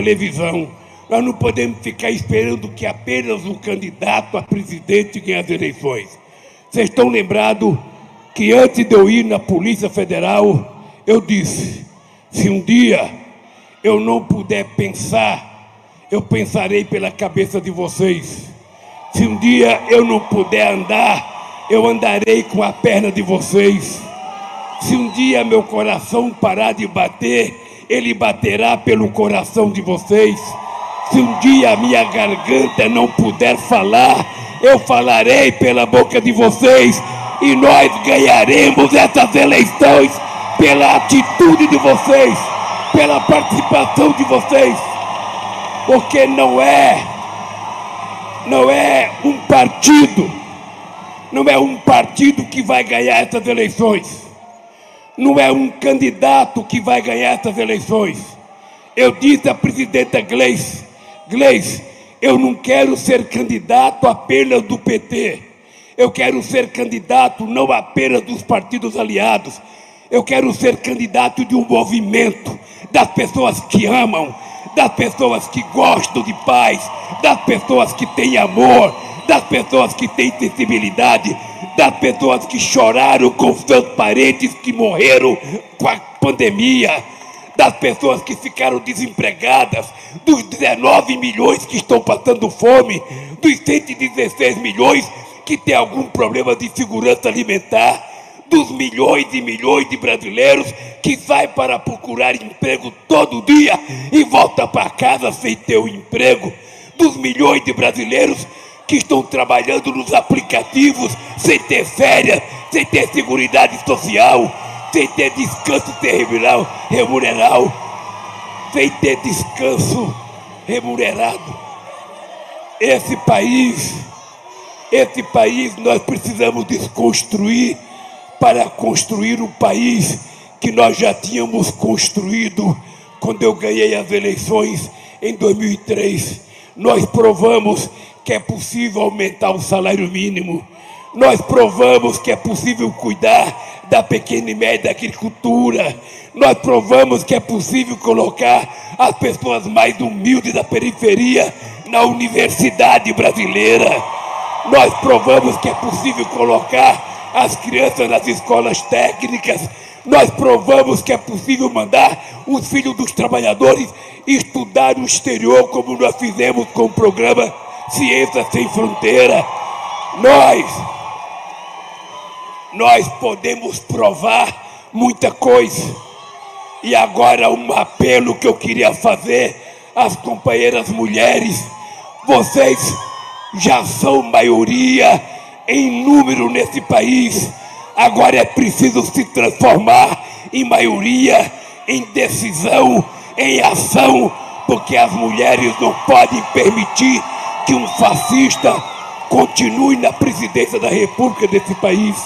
televisão. Nós não podemos ficar esperando que apenas o candidato a presidente ganhe as eleições. Vocês estão lembrados que antes de eu ir na Polícia Federal, eu disse: se um dia eu não puder pensar, eu pensarei pela cabeça de vocês. Se um dia eu não puder andar, eu andarei com a perna de vocês. Se um dia meu coração parar de bater, ele baterá pelo coração de vocês. Se um dia a minha garganta não puder falar, eu falarei pela boca de vocês. E nós ganharemos essas eleições pela atitude de vocês, pela participação de vocês. Porque não é, não é um partido, não é um partido que vai ganhar essas eleições. Não é um candidato que vai ganhar essas eleições. Eu disse à presidenta Gleice, Gleice, eu não quero ser candidato apenas do PT. Eu quero ser candidato não apenas dos partidos aliados. Eu quero ser candidato de um movimento, das pessoas que amam, das pessoas que gostam de paz, das pessoas que têm amor, das pessoas que têm sensibilidade, das pessoas que choraram com seus parentes que morreram com a pandemia, das pessoas que ficaram desempregadas, dos 19 milhões que estão passando fome, dos 116 milhões que têm algum problema de segurança alimentar, dos milhões e milhões de brasileiros que saem para procurar emprego todo dia e volta para casa sem ter o um emprego, dos milhões de brasileiros que estão trabalhando nos aplicativos sem ter férias, sem ter segurança social, sem ter descanso terminal, remunerado, sem ter descanso remunerado. Esse país, esse país nós precisamos desconstruir para construir o país que nós já tínhamos construído quando eu ganhei as eleições em 2003. Nós provamos que é possível aumentar o salário mínimo. Nós provamos que é possível cuidar da pequena e média agricultura. Nós provamos que é possível colocar as pessoas mais humildes da periferia na universidade brasileira. Nós provamos que é possível colocar as crianças nas escolas técnicas. Nós provamos que é possível mandar os filhos dos trabalhadores estudar no exterior, como nós fizemos com o programa Ciência Sem Fronteira. Nós, nós podemos provar muita coisa. E agora um apelo que eu queria fazer às companheiras mulheres. Vocês já são maioria em número nesse país. Agora é preciso se transformar em maioria, em decisão, em ação, porque as mulheres não podem permitir que um fascista continue na presidência da República desse país.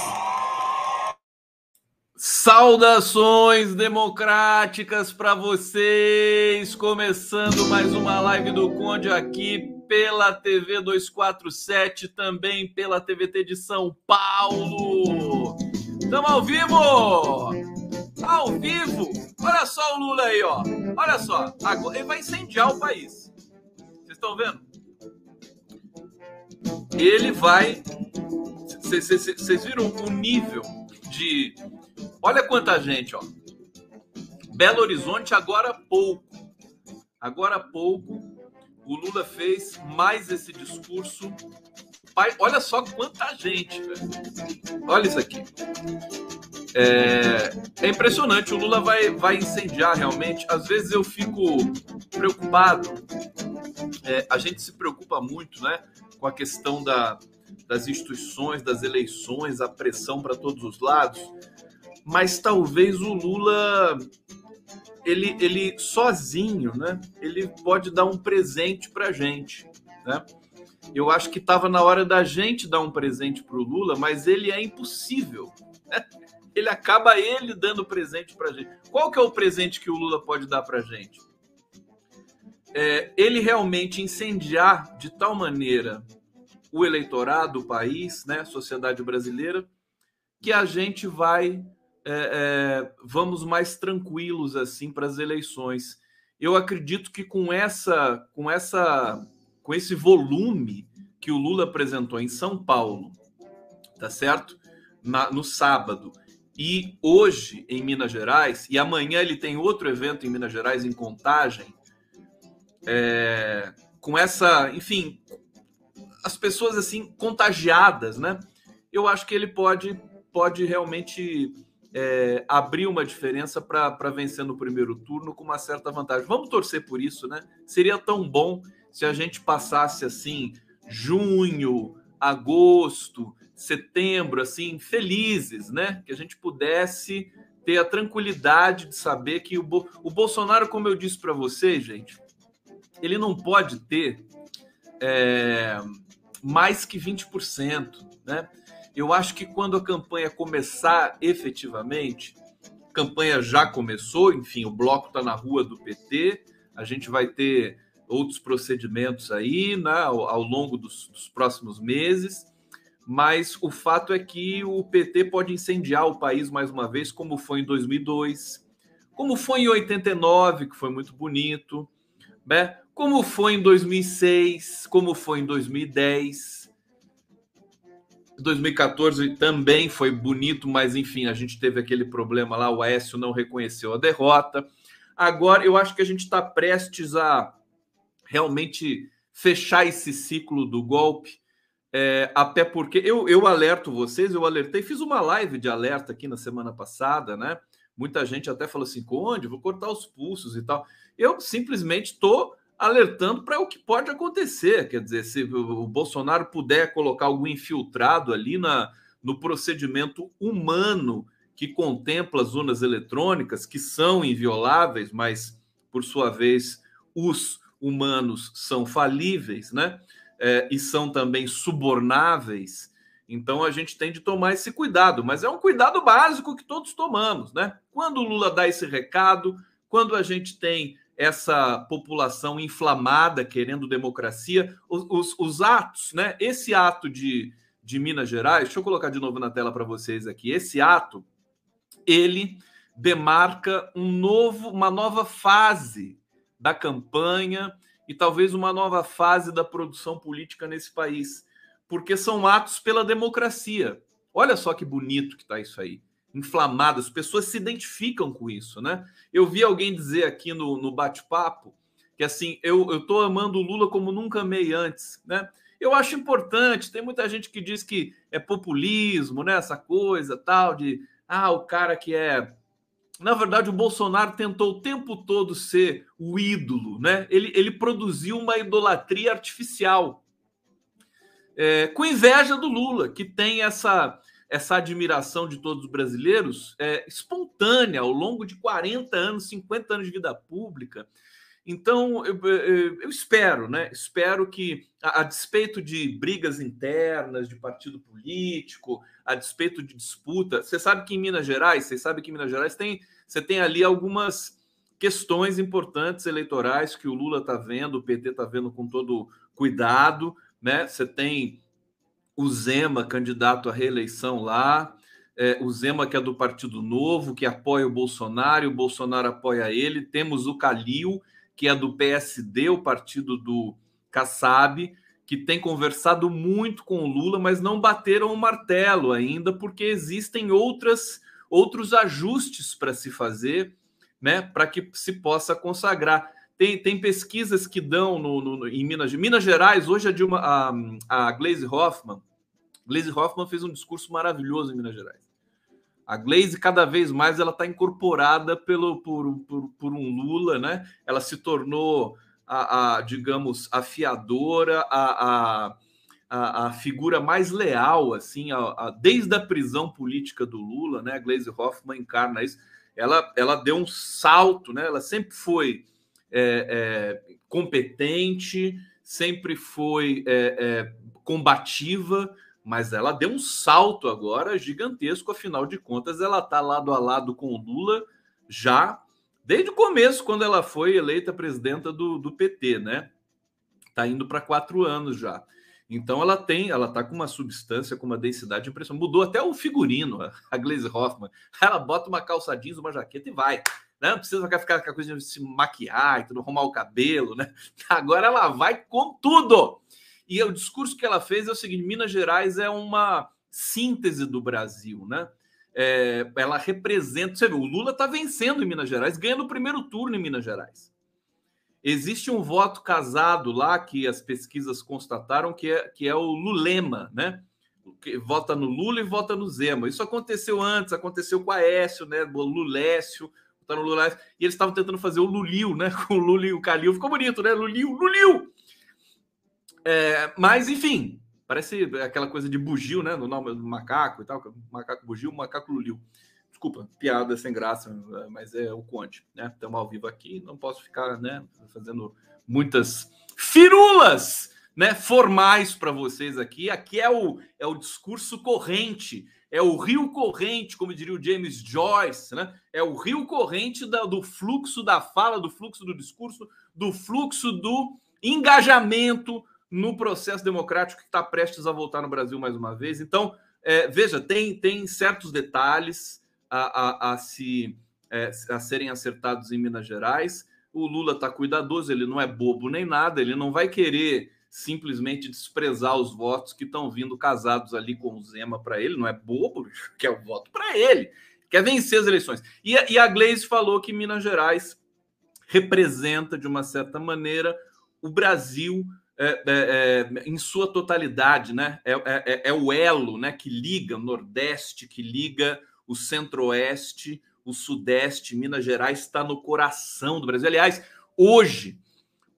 Saudações democráticas para vocês, começando mais uma live do Conde aqui pela TV 247, também pela TVT de São Paulo. Estamos ao vivo! Ao vivo! Olha só o Lula aí, ó. Olha só, agora ele vai incendiar o país. Vocês estão vendo? ele vai. Vocês viram o nível de. Olha quanta gente, ó. Belo Horizonte, agora há pouco. Agora há pouco, o Lula fez mais esse discurso. Pai, olha só quanta gente, velho. Olha isso aqui. É, é, impressionante, o Lula vai, vai incendiar realmente. Às vezes eu fico preocupado. É, a gente se preocupa muito, né? com a questão da, das instituições, das eleições, a pressão para todos os lados, mas talvez o Lula ele, ele sozinho, né? Ele pode dar um presente para gente, né? Eu acho que estava na hora da gente dar um presente para o Lula, mas ele é impossível. Né? Ele acaba ele dando presente para gente. Qual que é o presente que o Lula pode dar para gente? é, ele realmente incendiar de tal maneira o eleitorado, o país, né, sociedade brasileira, que a gente vai, é, é, vamos mais tranquilos assim para as eleições. eu acredito que com essa, com essa, com esse volume que o Lula apresentou em São Paulo, tá certo? Na, no sábado e hoje em Minas Gerais e amanhã ele tem outro evento em Minas Gerais em Contagem, é, com essa, enfim, as pessoas assim contagiadas, né? Eu acho que ele pode pode realmente é, abrir uma diferença para vencer no primeiro turno com uma certa vantagem. Vamos torcer por isso, né? Seria tão bom se a gente passasse assim junho, agosto, setembro, assim, felizes, né? Que a gente pudesse ter a tranquilidade de saber que o, Bo o Bolsonaro, como eu disse para vocês, gente, ele não pode ter é, mais que 20%, né? Eu acho que quando a campanha começar efetivamente, a campanha já começou, enfim, o bloco está na rua do PT, a gente vai ter outros procedimentos aí né, ao, ao longo dos, dos próximos meses, mas o fato é que o PT pode incendiar o país mais uma vez, como foi em 2002, como foi em 89, que foi muito bonito, né? como foi em 2006, como foi em 2010. 2014 também foi bonito, mas enfim, a gente teve aquele problema lá, o Aécio não reconheceu a derrota. Agora eu acho que a gente está prestes a realmente fechar esse ciclo do golpe, é, até porque eu, eu alerto vocês, eu alertei, fiz uma live de alerta aqui na semana passada, né? Muita gente até falou assim: Conde, vou cortar os pulsos e tal. Eu simplesmente estou alertando para o que pode acontecer. Quer dizer, se o Bolsonaro puder colocar algum infiltrado ali na, no procedimento humano que contempla as urnas eletrônicas, que são invioláveis, mas, por sua vez, os humanos são falíveis, né? É, e são também subornáveis. Então a gente tem de tomar esse cuidado, mas é um cuidado básico que todos tomamos, né? Quando o Lula dá esse recado, quando a gente tem essa população inflamada querendo democracia, os, os, os, atos, né? Esse ato de, de Minas Gerais, deixa eu colocar de novo na tela para vocês aqui. Esse ato, ele demarca um novo, uma nova fase da campanha e talvez uma nova fase da produção política nesse país, porque são atos pela democracia. Olha só que bonito que está isso aí inflamado, as pessoas se identificam com isso, né? Eu vi alguém dizer aqui no, no bate-papo que assim, eu, eu tô amando o Lula como nunca amei antes, né? Eu acho importante, tem muita gente que diz que é populismo, né? Essa coisa tal de ah, o cara que é. Na verdade, o Bolsonaro tentou o tempo todo ser o ídolo, né? Ele, ele produziu uma idolatria artificial. É, com inveja do Lula, que tem essa essa admiração de todos os brasileiros é espontânea ao longo de 40 anos, 50 anos de vida pública. Então, eu, eu, eu espero, né? Espero que, a, a, despeito de brigas internas, de partido político, a despeito de disputa, você sabe que em Minas Gerais, você sabe que em Minas Gerais tem, você tem ali algumas questões importantes eleitorais que o Lula está vendo, o PT está vendo com todo cuidado, né? Você tem o Zema, candidato à reeleição lá, é, o Zema, que é do Partido Novo, que apoia o Bolsonaro, e o Bolsonaro apoia ele. Temos o Calil, que é do PSD, o partido do Kassab, que tem conversado muito com o Lula, mas não bateram o martelo ainda, porque existem outras outros ajustes para se fazer, né, para que se possa consagrar. Tem, tem pesquisas que dão no, no, em Minas, Minas Gerais. Hoje a, Dilma, a, a Glaze Hoffman, Glaze Hoffman fez um discurso maravilhoso em Minas Gerais. A Glaze, cada vez mais, ela está incorporada pelo, por, por, por, um Lula, né? Ela se tornou, a, a digamos, afiadora, a, a, a, figura mais leal, assim, a, desde a prisão política do Lula, né? A Glaze Hoffman encarna isso. Ela, ela deu um salto, né? Ela sempre foi é, é, competente, sempre foi é, é, combativa, mas ela deu um salto agora gigantesco, afinal de contas, ela está lado a lado com o Lula já desde o começo, quando ela foi eleita presidenta do, do PT, né? Está indo para quatro anos já. Então ela tem, ela tá com uma substância, com uma densidade impressionante. Mudou até o figurino, a Glaze Hoffman. Ela bota uma calça jeans, uma jaqueta e vai. Né? Não precisa ficar com a coisa de se maquiar e tudo, arrumar o cabelo, né? Agora ela vai com tudo. E o discurso que ela fez é o seguinte: Minas Gerais é uma síntese do Brasil, né? É, ela representa. Você vê, o Lula está vencendo em Minas Gerais, ganhando o primeiro turno em Minas Gerais. Existe um voto casado lá que as pesquisas constataram que é, que é o Lulema, né? Que vota no Lula e vota no Zema. Isso aconteceu antes, aconteceu com a Écio, né? O Lulécio, no Lula, e eles estavam tentando fazer o Lulio, né? Com o Lula e o Calil. Ficou bonito, né? Lulio, Lulio! É, mas, enfim, parece aquela coisa de bugio, né? No nome do macaco e tal. Macaco bugio, macaco Lulio. Desculpa, piada sem graça, mas é o Conte, né? Estamos ao vivo aqui, não posso ficar, né, fazendo muitas firulas, né, formais para vocês aqui. Aqui é o é o discurso corrente, é o rio corrente, como diria o James Joyce, né? É o rio corrente da, do fluxo da fala, do fluxo do discurso, do fluxo do engajamento no processo democrático que está prestes a voltar no Brasil mais uma vez. Então, é, veja, tem, tem certos detalhes a, a, a se, é, a serem acertados em Minas Gerais. O Lula está cuidadoso, ele não é bobo nem nada, ele não vai querer simplesmente desprezar os votos que estão vindo casados ali com o Zema para ele, não é bobo, quer o voto para ele, quer vencer as eleições. E, e a Gleisi falou que Minas Gerais representa, de uma certa maneira, o Brasil é, é, é, em sua totalidade, né? É, é, é, é, o elo né, que liga o Nordeste, que liga o Centro-Oeste, o Sudeste, Minas Gerais está no coração do Brasil. Aliás, hoje,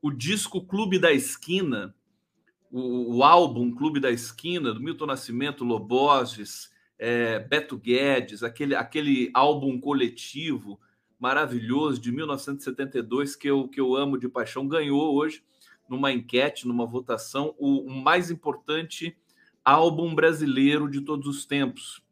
o disco Clube da Esquina, o, o álbum Clube da Esquina, do Milton Nascimento, Loborges, é, Beto Guedes, aquele, aquele álbum coletivo maravilhoso de 1972 que eu, que eu amo de paixão, ganhou hoje, numa enquete, numa votação, o, o mais importante álbum brasileiro de todos os tempos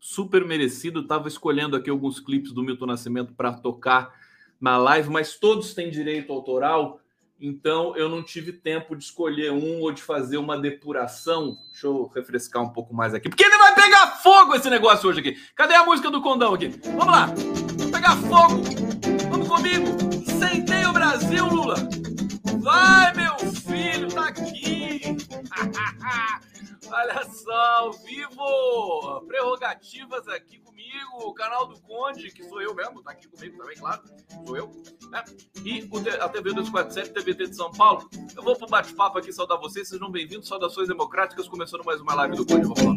super merecido. Estava escolhendo aqui alguns clipes do Milton Nascimento para tocar na live, mas todos têm direito autoral, então eu não tive tempo de escolher um ou de fazer uma depuração. Deixa eu refrescar um pouco mais aqui, porque ele vai pegar fogo esse negócio hoje aqui. Cadê a música do condão aqui? Vamos lá, Vamos pegar fogo. Vamos comigo. Sentei o Brasil, Lula. Vai, meu filho, tá aqui. Olha só, ao vivo! Prerrogativas aqui comigo, o canal do Conde, que sou eu mesmo, tá aqui comigo também, claro, sou eu, né? E a TV 247, TVT de São Paulo. Eu vou pro bate-papo aqui saudar vocês, sejam bem-vindos, saudações democráticas, começando mais uma live do Conde, vamos lá.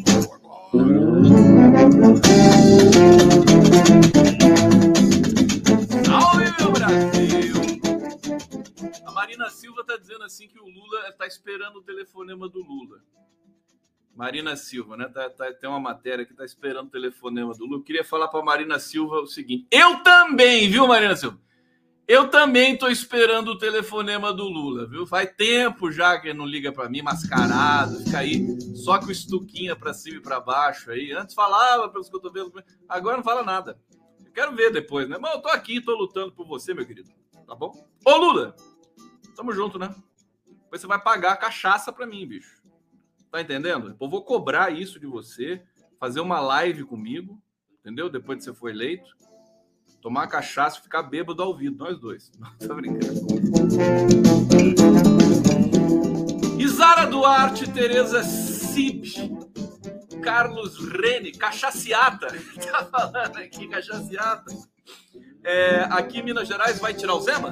Salve, meu Brasil! A Marina Silva tá dizendo assim que o Lula tá esperando o telefonema do Lula. Marina Silva, né? Tá, tá, tem uma matéria que tá esperando o telefonema do. Eu queria falar para Marina Silva o seguinte: eu também, viu, Marina Silva? Eu também tô esperando o telefonema do Lula, viu? Faz tempo já que ele não liga para mim, mascarado, fica aí só com estuquinha para cima e para baixo aí. Antes falava pelos cotovelos, agora não fala nada. Eu quero ver depois, né? Mas eu tô aqui, tô lutando por você, meu querido. Tá bom? Ô, Lula, tamo junto, né? Depois você vai pagar a cachaça para mim, bicho. Tá entendendo? Eu vou cobrar isso de você, fazer uma live comigo, entendeu? Depois que você for eleito, tomar cachaça e ficar bêbado ao ouvido, nós dois. Não, tô brincando. Isara Duarte, Tereza Cib, Carlos Rene, cachaciata, tá falando aqui, cachaciata. É, aqui em Minas Gerais vai tirar o Zema?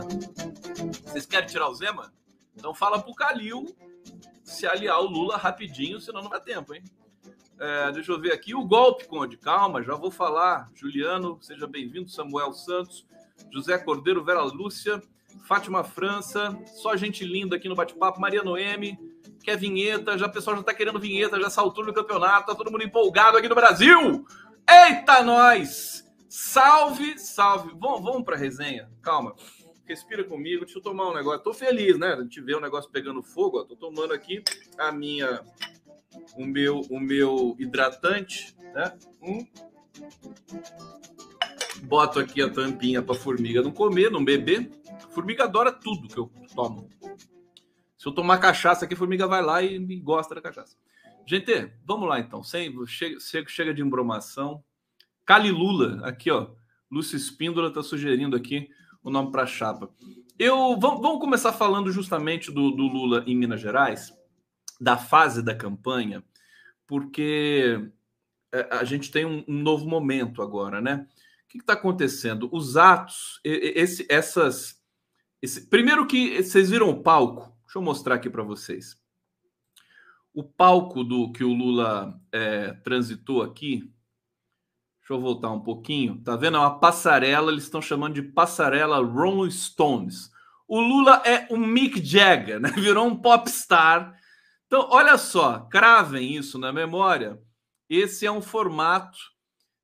Vocês querem tirar o Zema? Então fala pro Calil se aliar o Lula rapidinho, senão não vai tempo, hein? É, deixa eu ver aqui o golpe, Conde. Calma, já vou falar. Juliano, seja bem-vindo. Samuel Santos, José Cordeiro, Vera Lúcia, Fátima França, só gente linda aqui no bate-papo. Maria Noemi, quer vinheta? Já o pessoal já tá querendo vinheta, já saltou no campeonato, tá todo mundo empolgado aqui no Brasil. Eita, nós! Salve, salve. Vamos, vamos para resenha. Calma respira comigo, deixa eu tomar um negócio. Tô feliz, né? A gente vê o negócio pegando fogo, ó. Tô tomando aqui a minha o meu o meu hidratante, né? Hum. Boto aqui a tampinha para formiga não comer, não beber. Formiga adora tudo que eu tomo. Se eu tomar cachaça aqui, a formiga vai lá e, gosta da cachaça. Gente, vamos lá então. Sem, chega, chega de embromação. Calilula, aqui ó. Lúcio Espíndola está sugerindo aqui o nome para a chapa. Eu vamos, vamos, começar falando justamente do, do, Lula em Minas Gerais, da fase da campanha, porque é, a gente tem um, um novo momento agora, né? O que está acontecendo? Os atos, esse, essas, esse, primeiro que vocês viram o palco. Deixa eu mostrar aqui para vocês. O palco do que o Lula é, transitou aqui Deixa eu voltar um pouquinho. Tá vendo? É uma passarela, eles estão chamando de passarela Rolling Stones. O Lula é um Mick Jagger, né? Virou um popstar. Então, olha só, cravem isso na memória. Esse é um formato,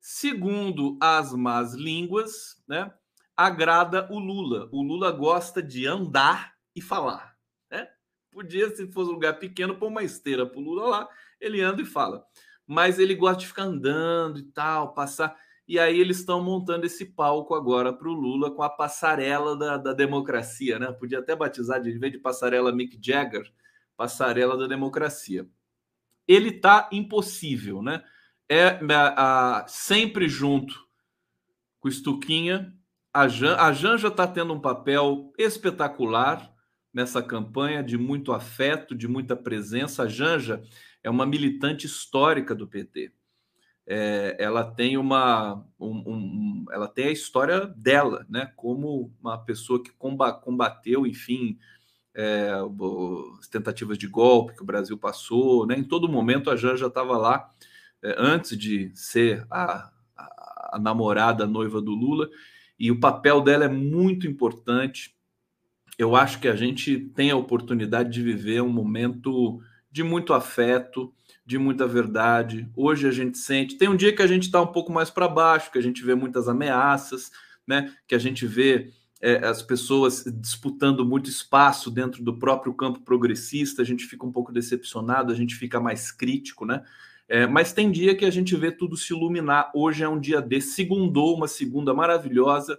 segundo as más línguas, né? Agrada o Lula. O Lula gosta de andar e falar. Né? Podia, se fosse um lugar pequeno, pôr uma esteira para o Lula lá, ele anda e fala mas ele gosta de ficar andando e tal, passar. E aí eles estão montando esse palco agora para o Lula com a passarela da, da democracia, né? Podia até batizar, de, em vez de passarela Mick Jagger, passarela da democracia. Ele tá impossível, né? É a, a, sempre junto com o Stuquinha. A, Jan, a Janja está tendo um papel espetacular nessa campanha, de muito afeto, de muita presença. A Janja é uma militante histórica do PT. É, ela tem uma um, um, ela tem a história dela, né? Como uma pessoa que combateu, enfim, é, as tentativas de golpe que o Brasil passou, né? Em todo momento a Janja estava lá é, antes de ser a, a, a namorada, a noiva do Lula, e o papel dela é muito importante. Eu acho que a gente tem a oportunidade de viver um momento de muito afeto, de muita verdade. Hoje a gente sente. Tem um dia que a gente está um pouco mais para baixo, que a gente vê muitas ameaças, né? Que a gente vê é, as pessoas disputando muito espaço dentro do próprio campo progressista. A gente fica um pouco decepcionado, a gente fica mais crítico, né? É, mas tem dia que a gente vê tudo se iluminar. Hoje é um dia de segundou, uma segunda maravilhosa,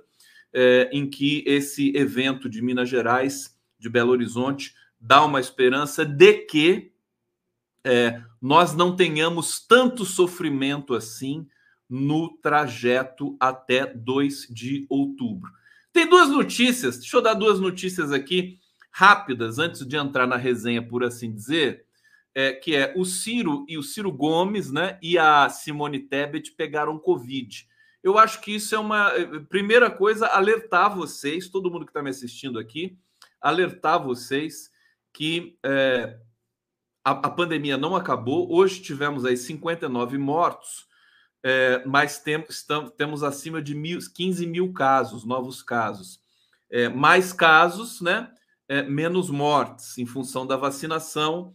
é, em que esse evento de Minas Gerais, de Belo Horizonte, dá uma esperança de que é, nós não tenhamos tanto sofrimento assim no trajeto até 2 de outubro. Tem duas notícias, deixa eu dar duas notícias aqui rápidas antes de entrar na resenha, por assim dizer, é, que é o Ciro e o Ciro Gomes, né, e a Simone Tebet pegaram Covid. Eu acho que isso é uma primeira coisa, alertar vocês, todo mundo que está me assistindo aqui, alertar vocês que é, a, a, pandemia não acabou. Hoje tivemos aí 59 mortos, é, mas tem, estamos, temos acima de mil, 15 mil casos, novos casos. É, mais casos, né? É, menos mortes em função da vacinação.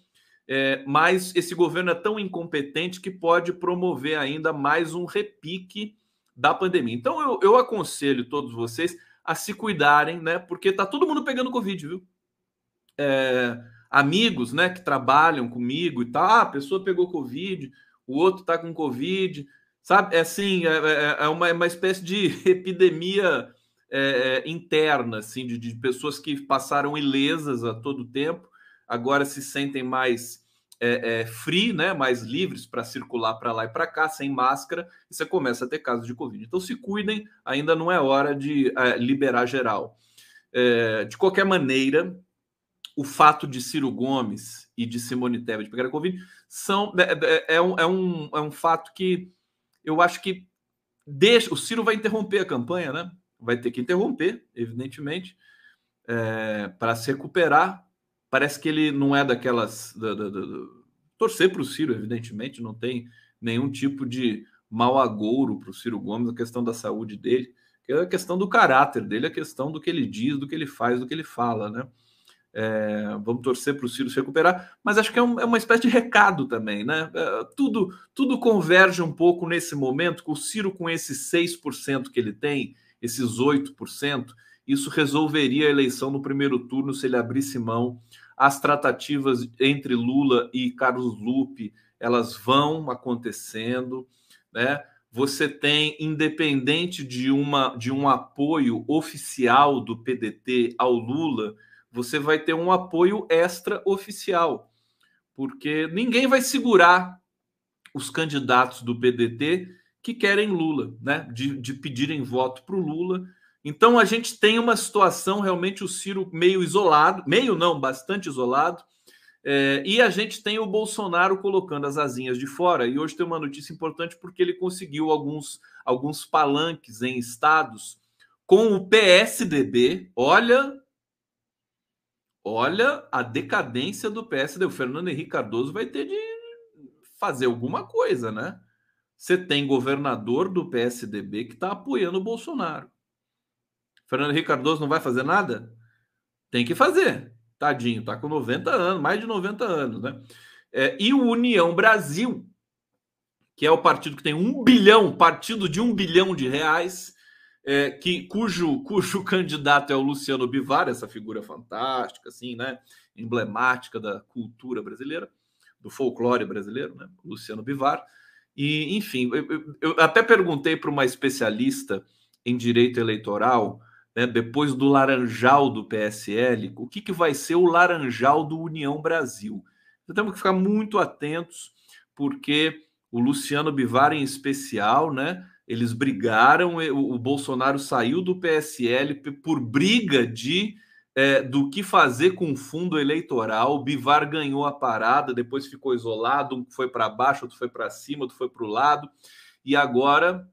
É, mas esse governo é tão incompetente que pode promover ainda mais um repique da pandemia. Então eu, eu aconselho todos vocês a se cuidarem, né? Porque tá todo mundo pegando Covid, viu? É, amigos, né, que trabalham comigo e tal. Ah, a pessoa pegou Covid, o outro tá com Covid, sabe? É assim, é, é, é uma, é uma espécie de epidemia é, é, interna, assim, de, de pessoas que passaram ilesas a todo tempo, agora se sentem mais é, é, free, né, mais livres para circular para lá e para cá, sem máscara, e você começa a ter casos de Covid. Então se cuidem, ainda não é hora de é, liberar geral. É, de qualquer maneira, o fato de Ciro Gomes e de Simone Tebet pegar a Covid são, é, é, é, um, é, um, é um fato que eu acho que deixa. O Ciro vai interromper a campanha, né? Vai ter que interromper, evidentemente, é, para se recuperar. Parece que ele não é daquelas. Da, da, da, torcer para o Ciro, evidentemente, não tem nenhum tipo de mau agouro para o Ciro Gomes, a questão da saúde dele, é a questão do caráter dele, a questão do que ele diz, do que ele faz, do que ele fala, né? É, vamos torcer para o Ciro se recuperar, mas acho que é, um, é, uma espécie de recado também, né? É, tudo, tudo converge um pouco nesse momento, com o Ciro com esses 6% que ele tem, esses 8%, isso resolveria a eleição no primeiro turno se ele abrisse mão. As tratativas entre Lula e Carlos Lupe, elas vão acontecendo, né? Você tem, independente de, uma, de um apoio oficial do PDT ao Lula, você vai ter um apoio extra-oficial, porque ninguém vai segurar os candidatos do PDT que querem Lula, né? De, de pedirem voto para o Lula. Então a gente tem uma situação realmente o Ciro meio isolado, meio não, bastante isolado. É, e a gente tem o Bolsonaro colocando as asinhas de fora. E hoje tem uma notícia importante porque ele conseguiu alguns, alguns palanques em estados com o PSDB. Olha, olha a decadência do PSD. O Fernando Henrique Cardoso vai ter de fazer alguma coisa, né? Você tem governador do PSDB que está apoiando o Bolsonaro. Fernando Henrique Cardoso não vai fazer nada? Tem que fazer. Tadinho, tá com 90 anos, mais de 90 anos, né? É, e o União Brasil, que é o partido que tem um bilhão, partido de um bilhão de reais, é, que, cujo, cujo candidato é o Luciano Bivar, essa figura fantástica, assim, né? Emblemática da cultura brasileira, do folclore brasileiro, né? Luciano Bivar. E, enfim, eu, eu até perguntei para uma especialista em direito eleitoral, né, depois do laranjal do PSL, o que, que vai ser o laranjal do União Brasil. Então, temos que ficar muito atentos, porque o Luciano Bivar, em especial, né? Eles brigaram, o Bolsonaro saiu do PSL por briga de é, do que fazer com o fundo eleitoral. O Bivar ganhou a parada, depois ficou isolado, um foi para baixo, outro foi para cima, outro foi para o lado. E agora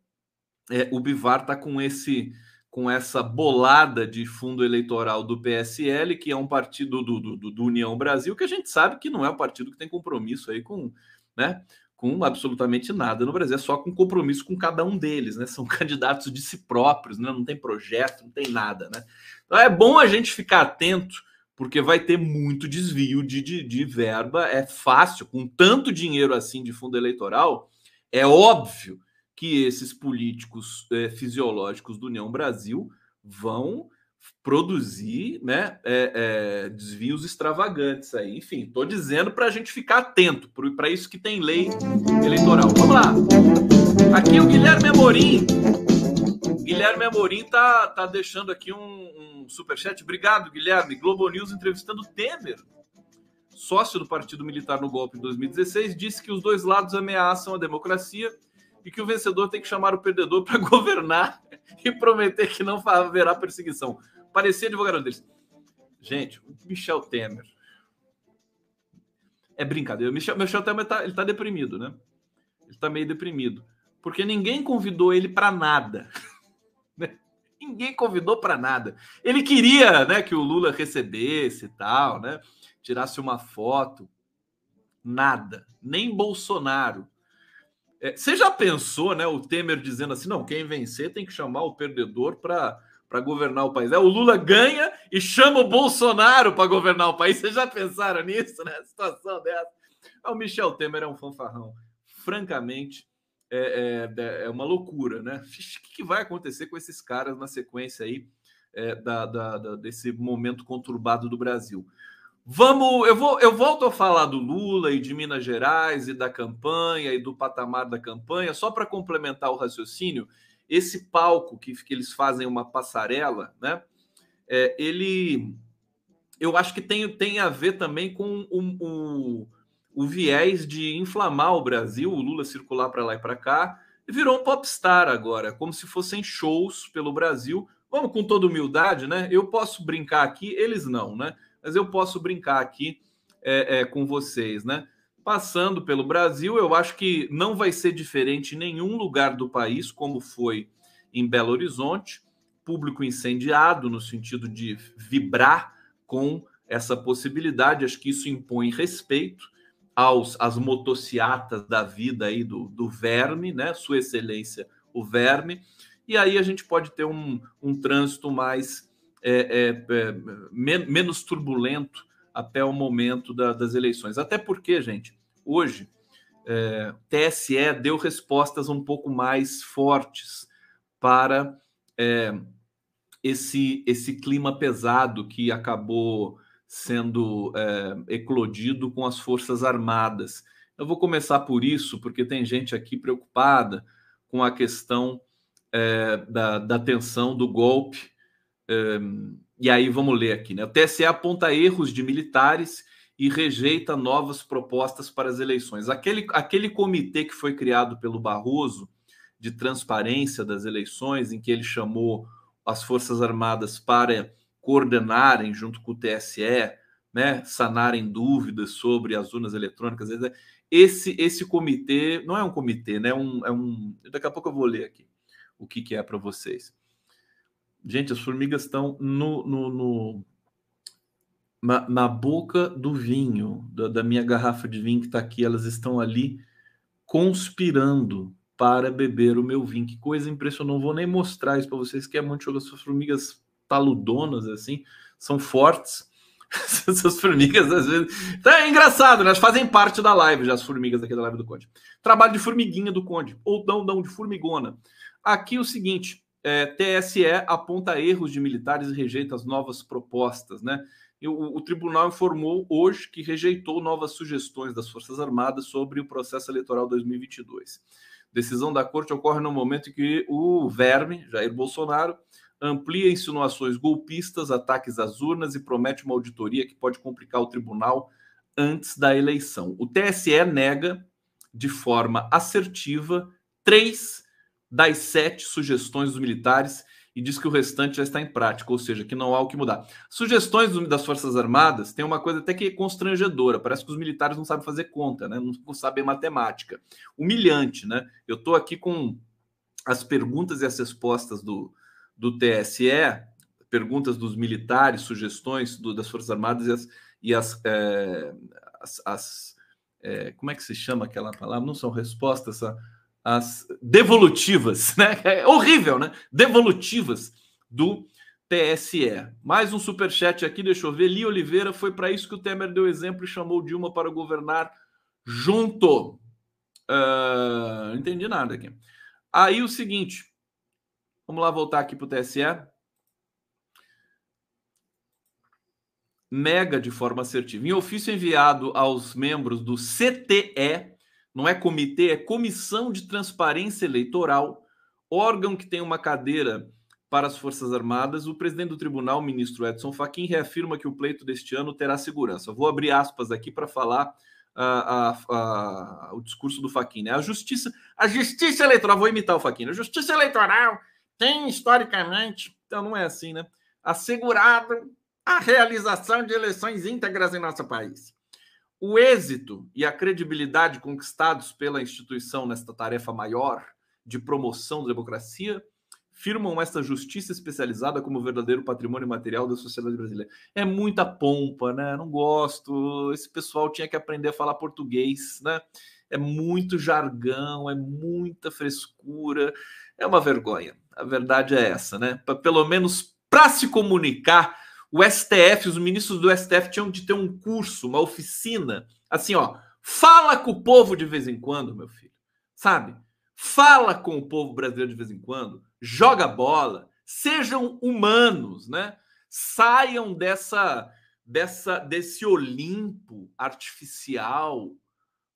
é, o Bivar está com esse com essa bolada de fundo eleitoral do PSL, que é um partido do, do, do União Brasil, que a gente sabe que não é um partido que tem compromisso aí com, né, com absolutamente nada no Brasil, é só com compromisso com cada um deles, né? São candidatos de si próprios, né? Não tem projeto, não tem nada, né? Então é bom a gente ficar atento, porque vai ter muito desvio de, de, de verba. É fácil, com tanto dinheiro assim de fundo eleitoral, é óbvio que esses políticos é, fisiológicos do União Brasil vão produzir né, é, é, desvios extravagantes aí. Enfim, estou dizendo para a gente ficar atento, para isso que tem lei eleitoral. Vamos lá. Aqui o Guilherme Amorim. Guilherme Amorim tá, tá deixando aqui um, um superchat. Obrigado, Guilherme. Globo News entrevistando Temer, sócio do Partido Militar no golpe em 2016, disse que os dois lados ameaçam a democracia e que o vencedor tem que chamar o perdedor para governar e prometer que não haverá perseguição. Parecia advogado deles. Gente, o Michel Temer. É brincadeira. O Michel, Michel Temer tá, ele tá deprimido, né? Ele tá meio deprimido. Porque ninguém convidou ele para nada. Né? ninguém convidou para nada. Ele queria, né, que o Lula recebesse e tal, né? Tirasse uma foto. Nada. Nem Bolsonaro é, você já pensou, né? O Temer dizendo assim: não, quem vencer tem que chamar o perdedor para para governar o país. É, o Lula ganha e chama o Bolsonaro para governar o país. Vocês já pensaram nisso, né? Situação dessa. Ah, o Michel Temer é um fanfarrão. Francamente, é, é, é uma loucura, né? O que, que, vai acontecer com esses caras na sequência aí é, da, da, da, desse momento conturbado do Brasil? Vamos, eu vou, eu volto a falar do Lula e de Minas Gerais e da campanha e do patamar da campanha, só para complementar o raciocínio. Esse palco que, que eles fazem uma passarela, né? É, ele, eu acho que tem, tem a ver também com o, o, o viés de inflamar o Brasil, o Lula circular para lá e para cá, virou um popstar agora, como se fossem shows pelo Brasil. Vamos com toda humildade, né? Eu posso brincar aqui, eles não, né? Mas eu posso brincar aqui é, é, com vocês, né? Passando pelo Brasil, eu acho que não vai ser diferente em nenhum lugar do país, como foi em Belo Horizonte, público incendiado, no sentido de vibrar com essa possibilidade. Acho que isso impõe respeito aos às motociatas da vida aí do, do verme, né? Sua Excelência, o verme. E aí a gente pode ter um, um trânsito mais é, é, é menos turbulento até o momento da, das eleições. Até porque, gente, hoje é, TSE deu respostas um pouco mais fortes para é, esse, esse clima pesado que acabou sendo é, eclodido com as Forças Armadas. Eu vou começar por isso, porque tem gente aqui preocupada com a questão é, da, da tensão do golpe E aí vamos ler aqui, né? O TSE aponta erros de militares e rejeita novas propostas para as eleições. Aquele, aquele comitê que foi criado pelo Barroso de transparência das eleições, em que ele chamou as Forças Armadas para coordenarem junto com o TSE, né, sanarem dúvidas sobre as urnas eletrônicas. Esse esse comitê não é um comitê, né? É um, é um daqui a pouco eu vou ler aqui o que, que é para vocês. Gente, as formigas estão no, no, no na, na, boca do vinho, da, da minha garrafa de vinho que está aqui. Elas estão ali conspirando para beber o meu vinho. Que coisa impressionante. Não vou nem mostrar isso para vocês, que é muito jogo. As formigas taludonas, assim, são fortes. Essas formigas, às vezes. Então, é engraçado, né? Elas fazem parte da live, já as formigas aqui da live do Conde. Trabalho de formiguinha do Conde, ou não, não, de formigona. Aqui o seguinte: é, TSE aponta erros de militares e rejeita as novas propostas, né? O, o, tribunal informou hoje que rejeitou novas sugestões das Forças Armadas sobre o processo eleitoral 2022. Decisão da corte ocorre no momento em que o verme, Jair Bolsonaro, amplia insinuações golpistas, ataques às urnas e promete uma auditoria que pode complicar o tribunal antes da eleição. O TSE nega de forma assertiva três das sete sugestões dos militares e diz que o restante já está em prática, ou seja, que não há o que mudar. Sugestões das Forças Armadas tem uma coisa até que constrangedora, parece que os militares não sabem fazer conta, né? não sabem matemática. Humilhante, né? Eu estou aqui com as perguntas e as respostas do, do TSE, perguntas dos militares, sugestões do, das Forças Armadas e as, e as, é, as, as é, como é que se chama aquela palavra? Não são respostas, as devolutivas, né? É horrível, né? Devolutivas do TSE. Mais um super chat aqui, deixa eu ver. Li Oliveira, foi para isso que o Temer deu exemplo e chamou Dilma para governar junto. Uh, não entendi nada aqui. Aí o seguinte, Vamos lá voltar aqui para o TSE. Mega de forma assertiva. Em ofício enviado aos membros do CTE, não é comitê, é Comissão de Transparência Eleitoral, órgão que tem uma cadeira para as Forças Armadas, o presidente do tribunal, ministro Edson Fachin, reafirma que o pleito deste ano terá segurança. vou abrir aspas aqui para falar uh, o discurso do Fachin. Né? A justiça, a justiça eleitoral, vou imitar o Fachin, a justiça eleitoral tem historicamente, então não é assim, né? Assegurado a realização de eleições íntegras em nosso país. O êxito e a credibilidade conquistados pela instituição nesta tarefa maior de promoção da democracia firmam esta justiça especializada como verdadeiro patrimônio material da sociedade brasileira. É muita pompa, né? Não gosto. Esse pessoal tinha que aprender a falar português, né? É muito jargão, é muita frescura, é uma vergonha. A verdade é essa, né? Pelo menos para se comunicar, o STF, os ministros do STF tinham de ter um curso, uma oficina, assim, ó, fala com o povo de vez em quando, meu filho, sabe? Fala com o povo brasileiro de vez em quando, joga bola, sejam humanos, né? Saiam dessa dessa desse Olimpo artificial,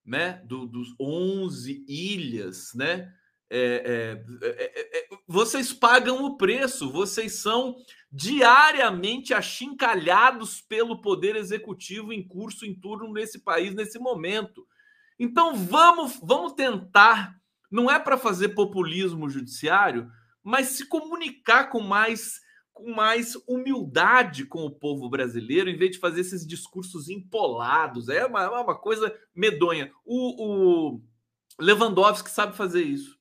né? Do, dos 11 ilhas, né? É é, é, é, é, vocês pagam o preço, vocês são diariamente achincalhados pelo poder executivo em curso, em turno nesse país, nesse momento. Então vamos, vamos tentar, não é para fazer populismo judiciário, mas se comunicar com mais com mais humildade com o povo brasileiro, em vez de fazer esses discursos empolados. É uma, é uma coisa medonha. O, o Lewandowski sabe fazer isso.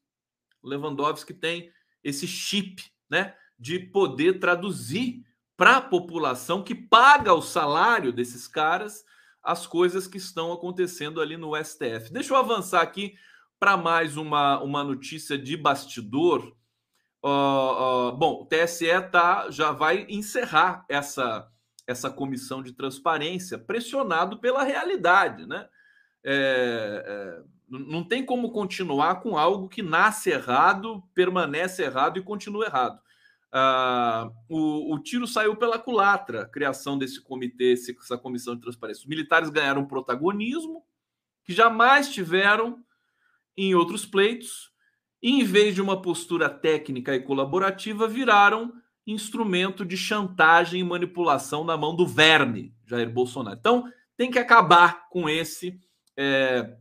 Lewandowski tem esse chip, né, de poder traduzir para a população que paga o salário desses caras as coisas que estão acontecendo ali no STF. Deixa eu avançar aqui para mais uma, uma notícia de bastidor. Uh, uh, bom, o TSE tá, já vai encerrar essa, essa comissão de transparência, pressionado pela realidade, né? É, é, não tem como continuar com algo que nasce errado, permanece errado e continua errado. Uh, o, o, tiro saiu pela culatra, a criação desse comitê, essa comissão de transparência. Os militares ganharam protagonismo que jamais tiveram em outros pleitos, e em vez de uma postura técnica e colaborativa, viraram instrumento de chantagem e manipulação na mão do verme Jair Bolsonaro. Então, tem que acabar com esse. É,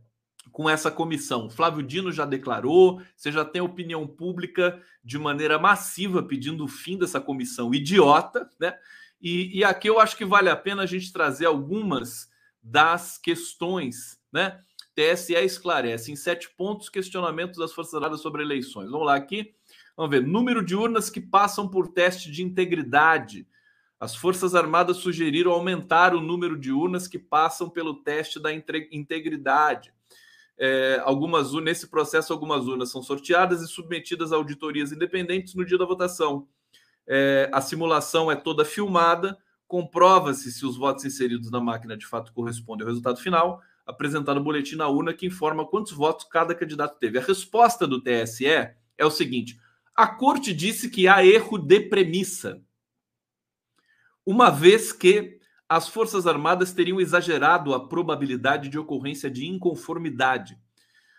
com essa comissão. Flávio Dino já declarou, você já tem opinião pública de maneira massiva pedindo o fim dessa comissão idiota, né? E, e aqui eu acho que vale a pena a gente trazer algumas das questões, né? TSE esclarece em sete pontos questionamentos das Forças Armadas sobre eleições. Vamos lá aqui. Vamos ver. Número de urnas que passam por teste de integridade. As Forças Armadas sugeriram aumentar o número de urnas que passam pelo teste da integridade. É, algumas nesse processo, algumas urnas são sorteadas e submetidas a auditorias independentes no dia da votação. É, a simulação é toda filmada, comprova-se se os votos inseridos na máquina de fato correspondem ao resultado final, apresentado o boletim na urna que informa quantos votos cada candidato teve. A resposta do TSE é o seguinte: a corte disse que há erro de premissa, uma vez que as Forças Armadas teriam exagerado a probabilidade de ocorrência de inconformidade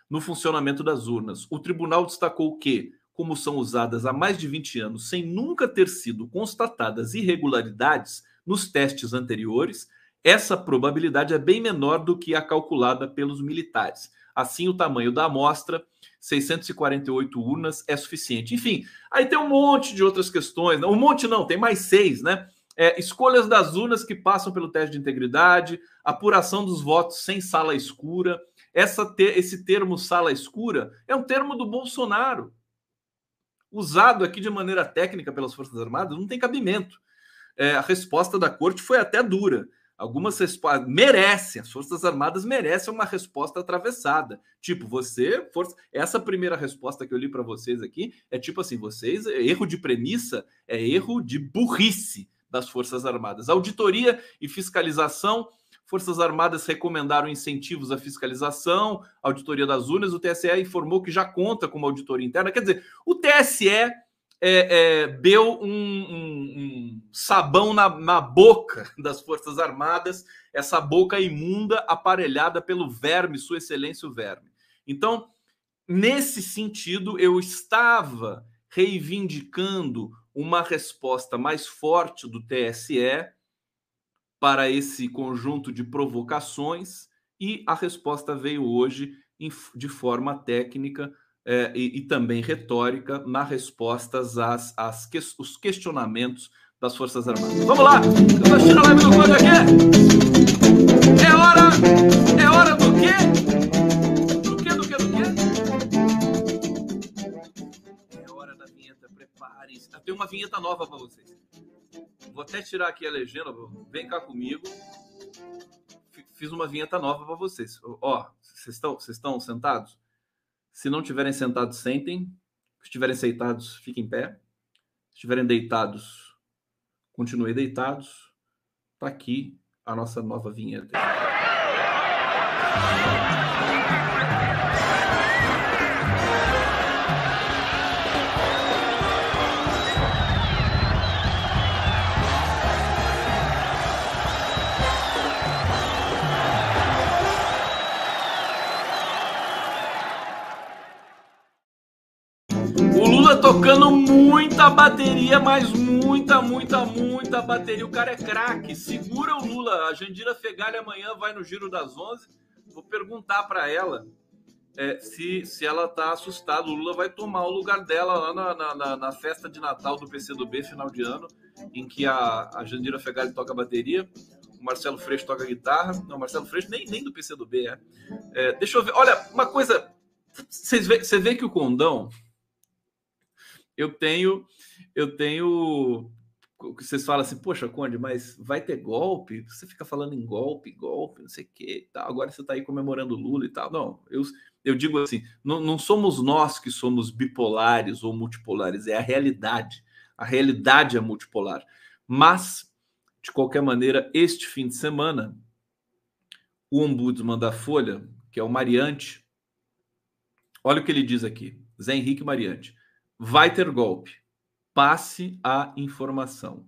no funcionamento das urnas. O tribunal destacou que, como são usadas há mais de 20 anos sem nunca ter sido constatadas irregularidades nos testes anteriores, essa probabilidade é bem menor do que a calculada pelos militares. Assim, o tamanho da amostra, 648 urnas, é suficiente. Enfim, aí tem um monte de outras questões. Um monte não, tem mais seis, né? É, escolhas das urnas que passam pelo teste de integridade, apuração dos votos sem sala escura. Essa esse termo sala escura é um termo do Bolsonaro, usado aqui de maneira técnica pelas Forças Armadas, não tem cabimento. É, a resposta da corte foi até dura. Algumas respostas merecem, as Forças Armadas merecem uma resposta atravessada. Tipo, você, força, essa primeira resposta que eu li para vocês aqui é tipo assim: vocês, erro de premissa é erro de burrice das Forças Armadas. Auditoria e fiscalização. Forças Armadas recomendaram incentivos à fiscalização, auditoria das urnas. O TSE informou que já conta com uma auditoria interna. Quer dizer, o TSE é, é, deu um, um, um sabão na, na, boca das Forças Armadas, essa boca imunda aparelhada pelo verme, Sua Excelência o Verme. Então, nesse sentido, eu estava reivindicando uma resposta mais forte do TSE para esse conjunto de provocações e a resposta veio hoje de forma técnica é, e, e, também retórica na respostas às, às que, os questionamentos das Forças Armadas. Vamos lá! Assistindo a live do aqui! É hora! É hora do quê? Tenho uma vinheta nova para vocês. Vou até tirar aqui a legenda. Vem cá comigo. Fiz uma vinheta nova para vocês. Ó, vocês estão, vocês estão sentados? Se não estiverem sentados, sentem. Se estiverem sentados, fiquem em pé. Se estiverem deitados, continuem deitados. Tá aqui a nossa nova vinheta. Muita bateria, mas muita, muita, muita bateria. O cara é craque. Segura o Lula. A Jandira Fegali amanhã vai no Giro das 11. Vou perguntar para ela é, se, se ela tá assustada. O Lula vai tomar o lugar dela lá na, na, na, festa de Natal do PCdoB, final de ano, em que a, a Jandira Fegali toca bateria. O Marcelo Freixo toca guitarra. Não, Marcelo Freixo nem, nem do PCdoB é. é. Deixa eu ver. Olha, uma coisa. Você vê, vê que o Condão eu tenho, eu tenho. Vocês falam assim, poxa, Conde, mas vai ter golpe? Você fica falando em golpe, golpe, não sei o quê. Tá? Agora você está aí comemorando Lula e tal. Não, eu, eu digo assim: não, não somos nós que somos bipolares ou multipolares, é a realidade. A realidade é multipolar. Mas, de qualquer maneira, este fim de semana, o ombudsman da Folha, que é o Mariante, olha o que ele diz aqui: Zé Henrique Mariante vai ter golpe. Passe a informação.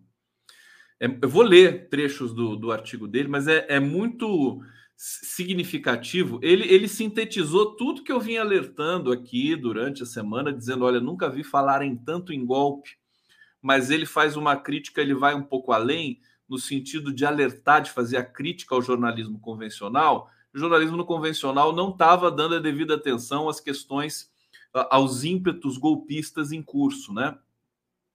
É, eu vou ler trechos do, do artigo dele, mas é, é muito significativo. Ele, ele sintetizou tudo que eu vim alertando aqui durante a semana, dizendo: olha, nunca vi falarem tanto em golpe mas ele faz uma crítica, ele vai um pouco além, no sentido de alertar, de fazer a crítica ao jornalismo convencional. O jornalismo no convencional não estava dando a devida atenção às questões, aos ímpetos golpistas em curso, né?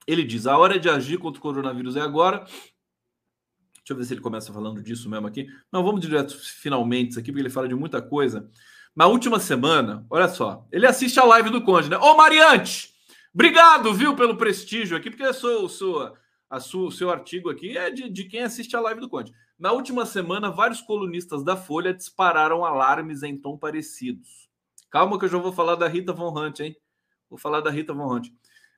Ele diz: a hora de agir contra o coronavírus é agora. Deixa eu ver se ele começa falando disso mesmo aqui. Não, vamos direto finalmente aqui, porque ele fala de muita coisa. Na última semana, olha só, ele assiste a live do Conde, né? Ô Mariante, obrigado, viu, pelo prestígio aqui, porque eu sou, sou a sua, o seu artigo aqui é de, de quem assiste a live do Conde. Na última semana, vários colunistas da Folha dispararam alarmes em tom parecidos. Calma que eu já vou falar da Rita Von Hunt, hein? Vou falar da Rita Von Hunt.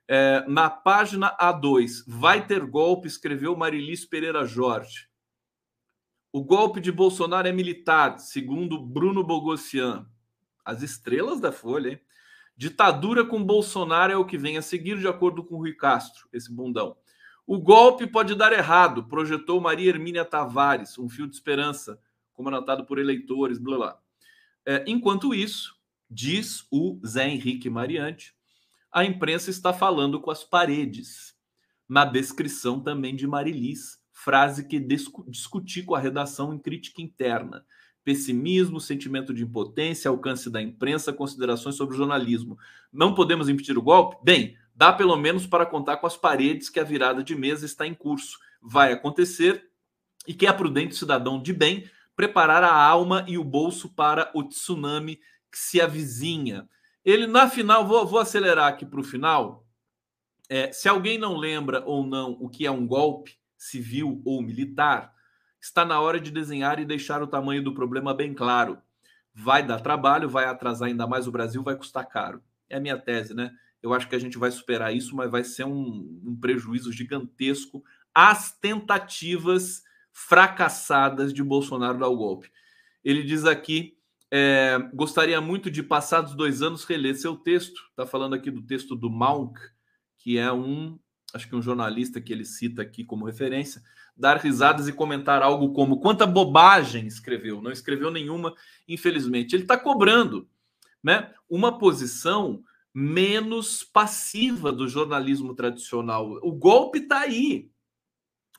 É, na página A2, vai ter golpe, escreveu Marilis Pereira Jorge. O golpe de Bolsonaro é militar, segundo Bruno Bogossian. As estrelas da Folha, hein? Ditadura com Bolsonaro é o que vem a seguir, de acordo com Rui Castro, esse bundão. O golpe pode dar errado, projetou Maria Hermínia Tavares, um fio de esperança, como anotado por eleitores, blá blá. É, enquanto isso, diz o Zé Henrique Mariante, a imprensa está falando com as paredes. Na descrição também de Marilis, frase que discuti com a redação em crítica interna. Pessimismo, sentimento de impotência, alcance da imprensa, considerações sobre o jornalismo. Não podemos impedir o golpe? Bem, dá pelo menos para contar com as paredes que a virada de mesa está em curso. Vai acontecer e que é prudente cidadão de bem preparar a alma e o bolso para o tsunami que se avizinha. Ele, na final, vou, vou acelerar aqui para o final. É, se alguém não lembra ou não o que é um golpe civil ou militar, está na hora de desenhar e deixar o tamanho do problema bem claro. Vai dar trabalho, vai atrasar ainda mais o Brasil, vai custar caro. É a minha tese, né? Eu acho que a gente vai superar isso, mas vai ser um, um prejuízo gigantesco às tentativas fracassadas de Bolsonaro dar o golpe. Ele diz aqui: é, gostaria muito de, passados dois anos, reler seu texto. Está falando aqui do texto do Maunk, que é um, acho que um jornalista que ele cita aqui como referência, dar risadas e comentar algo como quanta bobagem escreveu. Não escreveu nenhuma, infelizmente. Ele está cobrando né, uma posição menos passiva do jornalismo tradicional. O golpe está aí.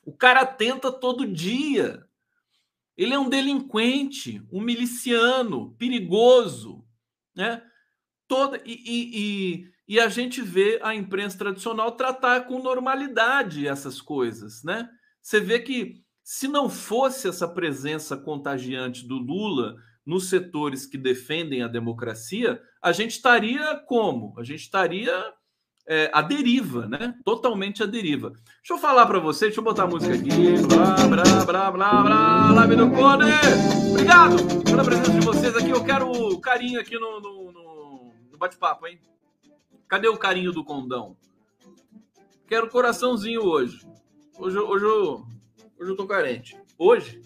O cara tenta todo dia. Ele é um delinquente, um miliciano, perigoso, né? Toda e, e, e, e a gente vê a imprensa tradicional tratar com normalidade essas coisas, né? Você vê que se não fosse essa presença contagiante do Lula nos setores que defendem a democracia, a gente estaria como? A gente estaria é, à deriva, né? Totalmente à deriva. Deixa eu falar para você, deixa eu botar a música aqui. Blá, blá, blá, blá, blá, live do Cone. Obrigado pela presença de vocês aqui. Eu quero carinho aqui no, no, no, no bate-papo, hein? Cadê o carinho do condão? Quero coraçãozinho hoje. Hoje, hoje, eu, hoje eu tô carente. Hoje?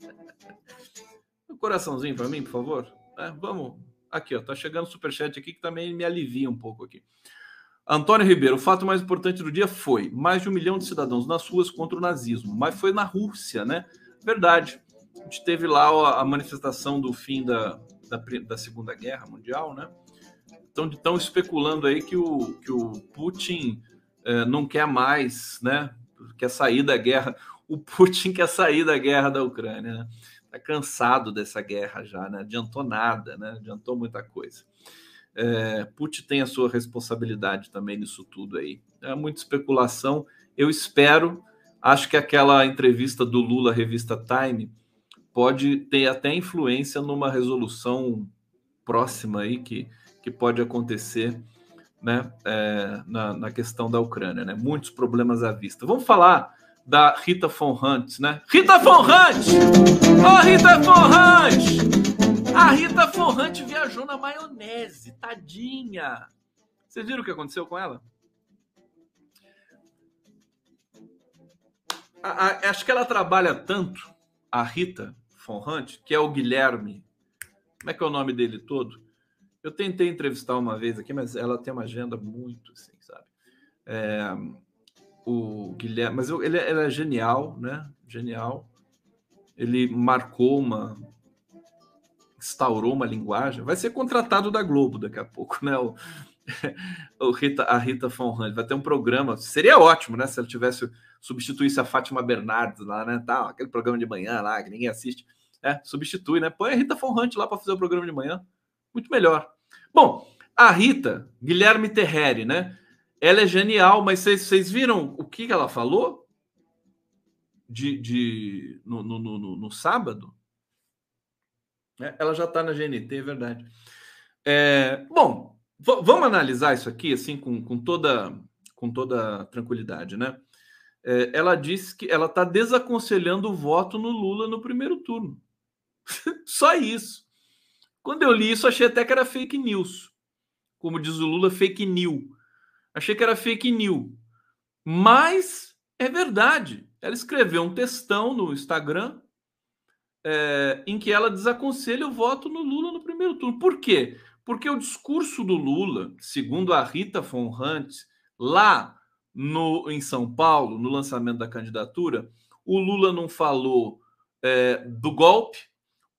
coraçãozinho para mim, por favor? É, vamos. Aqui, ó, tá chegando o superchat aqui que também me alivia um pouco aqui. Antônio Ribeiro, o fato mais importante do dia foi mais de um milhão de cidadãos nas ruas contra o nazismo, mas foi na Rússia, né? Verdade. A gente teve lá a manifestação do fim da, da, da Segunda Guerra Mundial, né? Estão especulando aí que o, que o Putin é, não quer mais, né? Quer sair da guerra. O Putin quer sair da guerra da Ucrânia, né? Está cansado dessa guerra já, né? Adiantou nada, né? Adiantou muita coisa. É, Putin tem a sua responsabilidade também nisso tudo aí. É muita especulação. Eu espero, acho que aquela entrevista do Lula à revista Time pode ter até influência numa resolução próxima aí que, que pode acontecer né, é, na, na questão da Ucrânia. Né? Muitos problemas à vista. Vamos falar da Rita Von Hunt, né? Rita Von Hunt! Ô, oh, Rita Von Hunt! A Rita Hunt viajou na maionese, tadinha. Vocês viram o que aconteceu com ela? A, a, acho que ela trabalha tanto, a Rita Hunt, que é o Guilherme. Como é que é o nome dele todo? Eu tentei entrevistar uma vez aqui, mas ela tem uma agenda muito assim, sabe? É, o Guilherme, mas ele, ele é genial, né? Genial. Ele marcou uma, instaurou uma linguagem. Vai ser contratado da Globo daqui a pouco, né? O, o Rita, a Rita Von Hunt vai ter um programa. Seria ótimo, né? Se ela tivesse substituísse a Fátima Bernardes lá, né? Tal, aquele programa de manhã lá que ninguém assiste. É, substitui, né? Põe a Rita Von Hunt lá para fazer o programa de manhã. Muito melhor. Bom, a Rita, Guilherme Terreri, né? Ela é genial, mas vocês viram o que ela falou de, de no, no, no, no sábado? É, ela já está na GNT, é verdade. É, bom, vamos analisar isso aqui assim com, com toda com toda tranquilidade, né? É, ela disse que ela está desaconselhando o voto no Lula no primeiro turno. Só isso. Quando eu li isso, achei até que era fake news. Como diz o Lula, fake news. Achei que era fake news. Mas é verdade. Ela escreveu um textão no Instagram é, em que ela desaconselha o voto no Lula no primeiro turno. Por quê? Porque o discurso do Lula, segundo a Rita Von Hunt, lá no, em São Paulo, no lançamento da candidatura, o Lula não falou é, do golpe,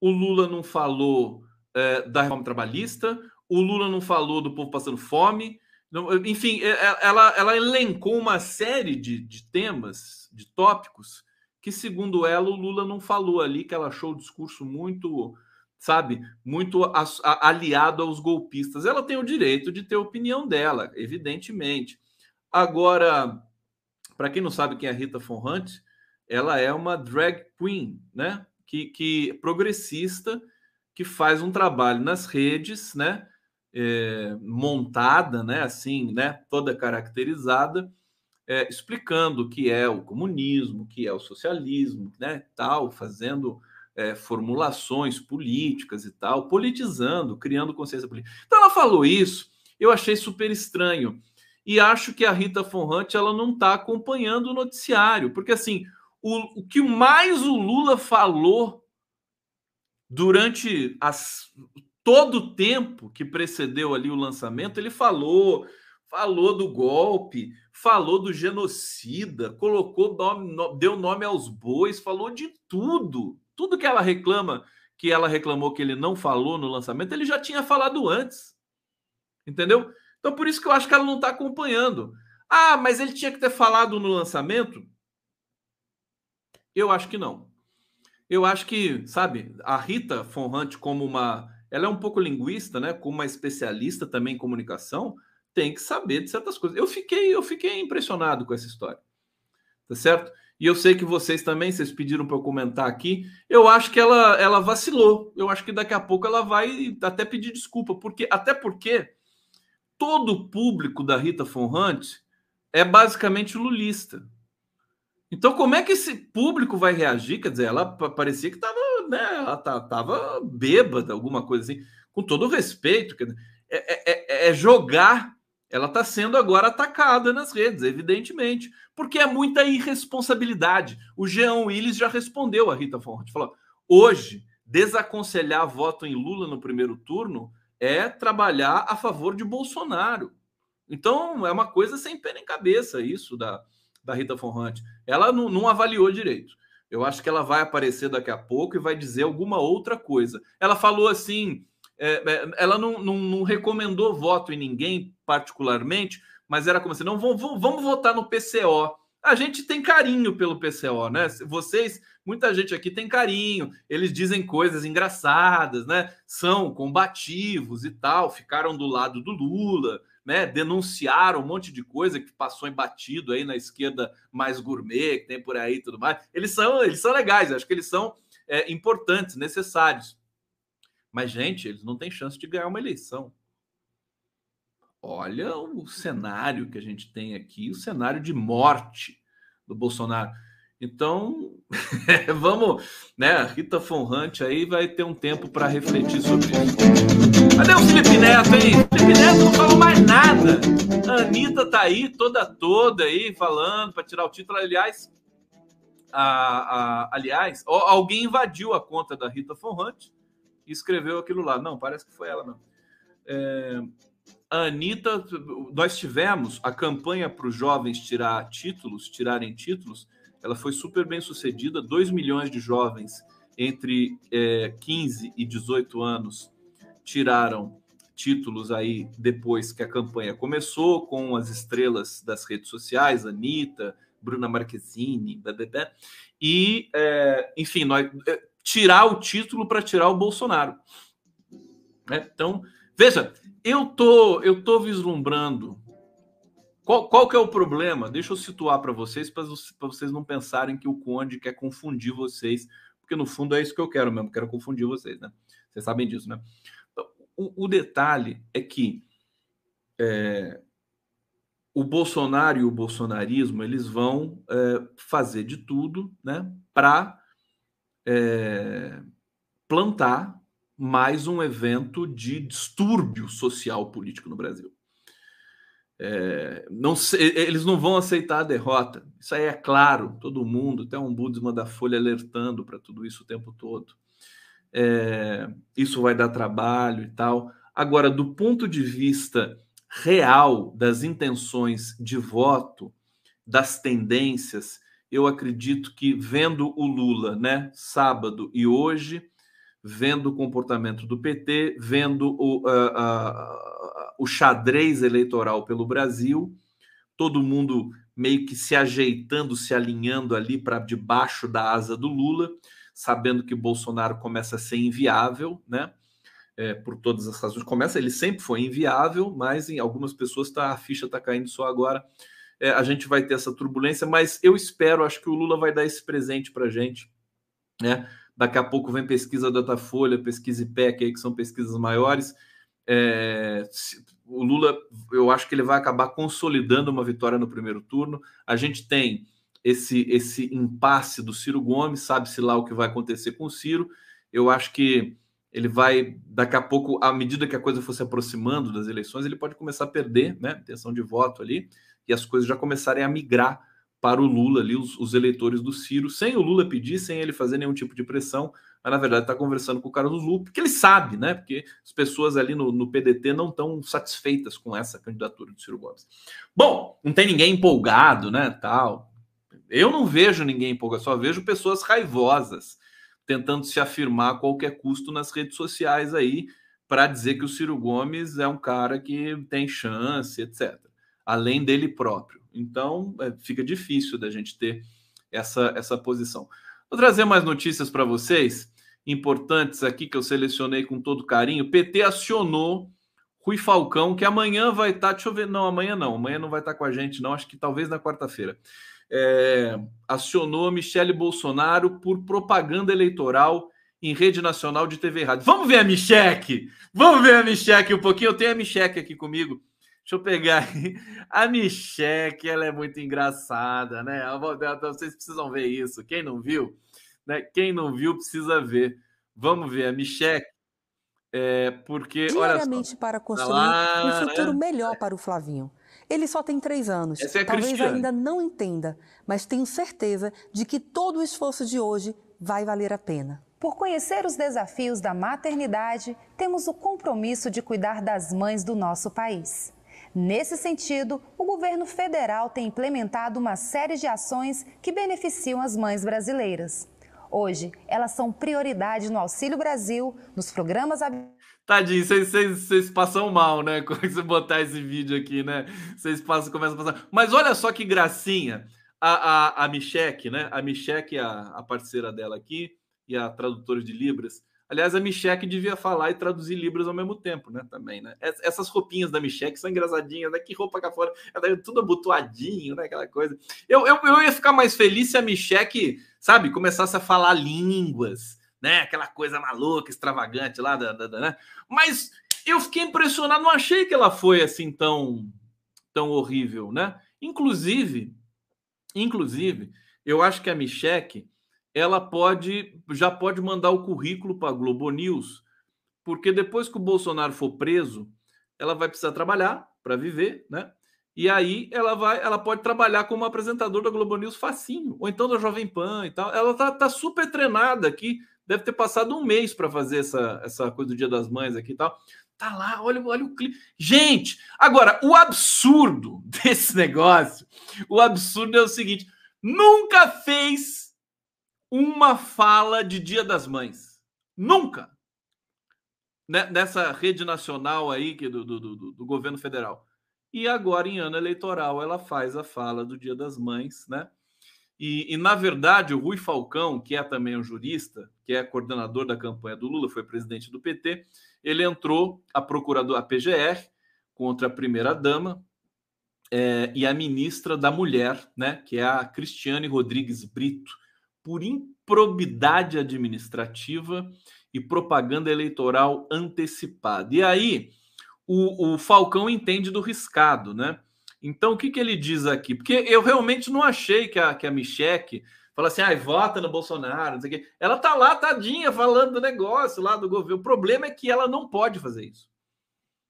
o Lula não falou é, da reforma trabalhista, o Lula não falou do povo passando fome. Enfim, é, é, ela, ela elencou uma série de, de temas, de tópicos, que, segundo ela, o Lula não falou ali, que ela achou o discurso muito, sabe, muito aliado aos golpistas. Ela tem o direito de ter a opinião dela, evidentemente. Agora, para quem não sabe quem é Rita Hunt, ela é uma drag queen, né? Que, que progressista que faz um trabalho nas redes, né? É, montada, né? Assim, né? Toda caracterizada, é, explicando o que é o comunismo, o que é o socialismo, né? Tal, fazendo é, formulações políticas e tal, politizando, criando consciência política. Então ela falou isso, eu achei super estranho e acho que a Rita Von Hunt ela não está acompanhando o noticiário, porque assim o, o que mais o Lula falou durante as, todo o tempo que precedeu ali o lançamento, ele falou, falou do golpe, falou do genocida, colocou nome, deu nome aos bois, falou de tudo, tudo que ela reclama, que ela reclamou que ele não falou no lançamento, ele já tinha falado antes, entendeu? Então, por isso que eu acho que ela não está acompanhando. Ah, mas ele tinha que ter falado no lançamento? Eu acho que não. Eu acho que, sabe, a Rita Von Hunt, como uma. Ela é um pouco linguista, né? Como uma especialista também em comunicação, tem que saber de certas coisas. Eu fiquei, eu fiquei impressionado com essa história. Tá certo? E eu sei que vocês também, vocês pediram para eu comentar aqui. Eu acho que ela, ela vacilou. Eu acho que daqui a pouco ela vai até pedir desculpa, porque até porque todo o público da Rita Von Hunt é basicamente lulista. Então, como é que esse público vai reagir? Quer dizer, ela parecia que estava, né, tava bêbada, alguma coisa assim. Com todo respeito, é, é, é, é jogar. Ela está sendo agora atacada nas redes, evidentemente, porque é muita irresponsabilidade. O Jean Willis já respondeu a Rita Von falou: hoje desaconselhar voto em Lula no primeiro turno é trabalhar a favor de Bolsonaro. Então, é uma coisa sem pé nem cabeça isso da, da Rita Hunt. Ela não, não avaliou direito. Eu acho que ela vai aparecer daqui a pouco e vai dizer alguma outra coisa. Ela falou assim: ela não, não, não, recomendou voto em ninguém particularmente, mas era como assim: não, vamos, vamos votar no PCO. A gente tem carinho pelo PCO, né? Vocês muita gente aqui tem carinho, eles dizem coisas engraçadas, né? São combativos e tal, ficaram do lado do Lula, né? Denunciaram um monte de coisa que passou embatido aí na esquerda mais gourmet, que tem por aí e tudo mais. Eles são, eles são legais, acho que eles são é, importantes, necessários. Mas, gente, eles não têm chance de ganhar uma eleição. Olha o cenário que a gente tem aqui, o cenário de morte do Bolsonaro. Então, vamos, né? A Rita Von Hunt aí vai ter um tempo para refletir sobre isso. Cadê o Felipe Neto, hein? Felipe Neto não falou mais nada. A Anitta tá aí, toda toda aí, falando para tirar o título. Aliás, a, a, aliás, alguém invadiu a conta da Rita Von Hunt e escreveu aquilo lá. Não, parece que foi ela mesmo. É, a Anitta, nós tivemos a campanha para os jovens tirar títulos, tirarem títulos ela foi super bem sucedida. 2 milhões de jovens entre é, 15 e 18 anos tiraram títulos aí depois que a campanha começou, com as estrelas das redes sociais, Anitta, Bruna Marquezine, blá, e, é, enfim, nós, é, tirar o título para tirar o Bolsonaro. É, então, veja, eu tô, eu tô vislumbrando. Qual, qual que é o problema? Deixa eu situar para vocês, para vocês não pensarem que o Conde quer confundir vocês, porque no fundo é isso que eu quero mesmo, quero confundir vocês, né? Vocês sabem disso, né? Então, o, o, detalhe é que é, o Bolsonaro e o bolsonarismo eles vão é, fazer de tudo né, para é, plantar mais um evento de distúrbio social político no Brasil. É, não eles não vão aceitar a derrota. Isso aí é claro, todo mundo, até um Budisma da Folha alertando para tudo isso o tempo todo. É, isso vai dar trabalho e tal. Agora, do ponto de vista real das intenções de voto, das tendências, eu acredito que vendo o Lula, né, sábado e hoje, vendo o comportamento do PT, vendo o, uh, uh, o xadrez eleitoral pelo Brasil, todo mundo meio que se ajeitando, se alinhando ali para debaixo da asa do Lula, sabendo que Bolsonaro começa a ser inviável, né? é, por todas as razões. Começa, ele sempre foi inviável, mas em algumas pessoas tá, a ficha está caindo só agora. É, a gente vai ter essa turbulência, mas eu espero, acho que o Lula vai dar esse presente para a gente. Né? Daqui a pouco vem pesquisa Datafolha, pesquisa IPEC, aí, que são pesquisas maiores. É, o Lula, eu acho que ele vai acabar consolidando uma vitória no primeiro turno. A gente tem esse, esse impasse do Ciro Gomes, sabe-se lá o que vai acontecer com o Ciro. Eu acho que ele vai, daqui a pouco, à medida que a coisa for se aproximando das eleições, ele pode começar a perder né, intenção de voto ali, e as coisas já começarem a migrar para o Lula ali, os, os eleitores do Ciro, sem o Lula pedir, sem ele fazer nenhum tipo de pressão, mas na verdade está conversando com o Carlos Lula, porque ele sabe, né? Porque as pessoas ali no, no PDT não estão satisfeitas com essa candidatura do Ciro Gomes. Bom, não tem ninguém empolgado, né? Tal. Eu não vejo ninguém empolgado, só vejo pessoas raivosas tentando se afirmar a qualquer custo nas redes sociais aí para dizer que o Ciro Gomes é um cara que tem chance, etc. Além dele próprio. Então, é, fica difícil da gente ter essa, essa posição. Vou trazer mais notícias para vocês, importantes aqui que eu selecionei com todo carinho. PT acionou Rui Falcão, que amanhã vai estar. Tá, deixa eu ver. Não, amanhã não. Amanhã não vai estar tá com a gente, não. Acho que talvez na quarta-feira é, acionou Michele Bolsonaro por propaganda eleitoral em rede nacional de TV e rádio. Vamos ver a Micheque? Vamos ver a Micheque um pouquinho? Eu tenho a Micheque aqui comigo. Deixa eu pegar A Micheque, ela é muito engraçada, né? Vocês precisam ver isso. Quem não viu, né? Quem não viu precisa ver. Vamos ver a Micheque. É, porque, Diariamente olha só, para construir lá, um futuro né? melhor para o Flavinho. Ele só tem três anos. Essa é Talvez Cristiane. ainda não entenda, mas tenho certeza de que todo o esforço de hoje vai valer a pena. Por conhecer os desafios da maternidade, temos o compromisso de cuidar das mães do nosso país. Nesse sentido, o governo federal tem implementado uma série de ações que beneficiam as mães brasileiras. Hoje, elas são prioridade no Auxílio Brasil, nos programas Tadinho, vocês, passam mal, né? Quando você botar esse vídeo aqui, né? Vocês passam, começam a passar. Mas olha só que gracinha. A, a, a Micheque, né? A Micheque, a, a parceira dela aqui, e a tradutora de Libras. Aliás, a Micheque devia falar e traduzir Libras ao mesmo tempo, né? Também, né? Essas roupinhas da Micheque são engraçadinhas, né? Que roupa cá fora, ela tudo abotoadinho, né? Aquela coisa. Eu, eu, eu ia ficar mais feliz se a Micheque, sabe, começasse a falar línguas né? Aquela coisa maluca, extravagante lá, da, da, da, né? Mas eu fiquei impressionado, não achei que ela foi assim tão, tão horrível, né? Inclusive, inclusive, eu acho que a Micheque, ela pode, já pode mandar o currículo para a Globo News, porque depois que o Bolsonaro for preso, ela vai precisar trabalhar para viver, né? E aí ela vai, ela pode trabalhar como apresentadora da Globo News facinho, ou então da Jovem Pan e tal. Ela tá, tá super treinada aqui deve ter passado um mês para fazer essa, essa coisa do Dia das Mães aqui e tal. Tá lá, olha, olha o clipe. Gente, agora, o absurdo desse negócio, o absurdo é o seguinte: nunca fez uma fala de Dia das Mães. Nunca. né, nessa rede nacional aí que do, do, do, do, governo federal. E agora, em ano eleitoral, ela faz a fala do Dia das Mães, né? E, e, na verdade, o Rui Falcão, que é também um jurista, que é coordenador da campanha do Lula, foi presidente do PT, ele entrou a procurador, a PGR, contra a primeira-dama é, e a ministra da Mulher, né, que é a Cristiane Rodrigues Brito, por improbidade administrativa e propaganda eleitoral antecipada. E aí o, o Falcão entende do riscado, né? Então o que, que ele diz aqui? Porque eu realmente não achei que a, que a Micheque fala assim, ah, vota no Bolsonaro, não sei o quê. Ela tá lá, tadinha, falando do negócio lá do governo. O problema é que ela não pode fazer isso.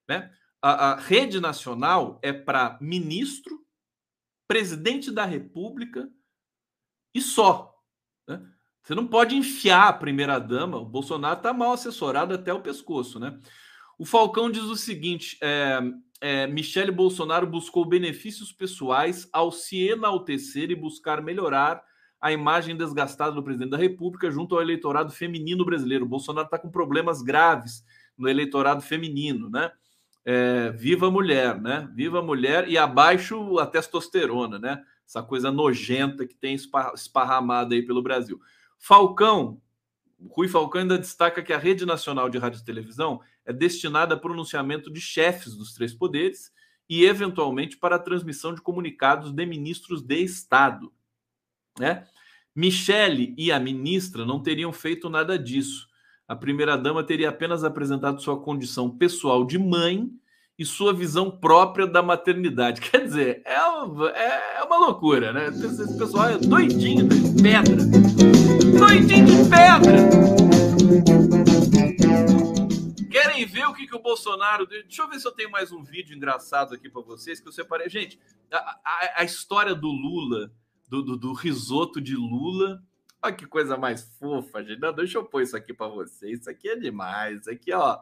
Né? A, a rede nacional é para ministro, presidente da República e só. Você não pode enfiar a primeira-dama. O Bolsonaro está mal assessorado até o pescoço, né? O Falcão diz o seguinte: é, é, Michele Bolsonaro buscou benefícios pessoais ao se enaltecer e buscar melhorar a imagem desgastada do presidente da República junto ao eleitorado feminino brasileiro. O Bolsonaro está com problemas graves no eleitorado feminino, né? É, viva a mulher, né? Viva a mulher e abaixo a testosterona, né? Essa coisa nojenta que tem esparramada aí pelo Brasil. Falcão, Rui Falcão ainda destaca que a Rede Nacional de Rádio e Televisão é destinada a pronunciamento de chefes dos três poderes e, eventualmente, para a transmissão de comunicados de ministros de Estado. Né? Michele e a ministra não teriam feito nada disso. A primeira-dama teria apenas apresentado sua condição pessoal de mãe e sua visão própria da maternidade. Quer dizer, é uma, é uma loucura, né? Esse pessoal é doidinho de pedra. Doidinho de pedra! Querem ver o que, que o Bolsonaro. Deixa eu ver se eu tenho mais um vídeo engraçado aqui para vocês que eu separei. Gente, a, a, a história do Lula, do, do, do, risoto de Lula. Olha que coisa mais fofa, gente. Não, deixa eu pôr isso aqui para vocês. Isso aqui é demais. Isso aqui, ó.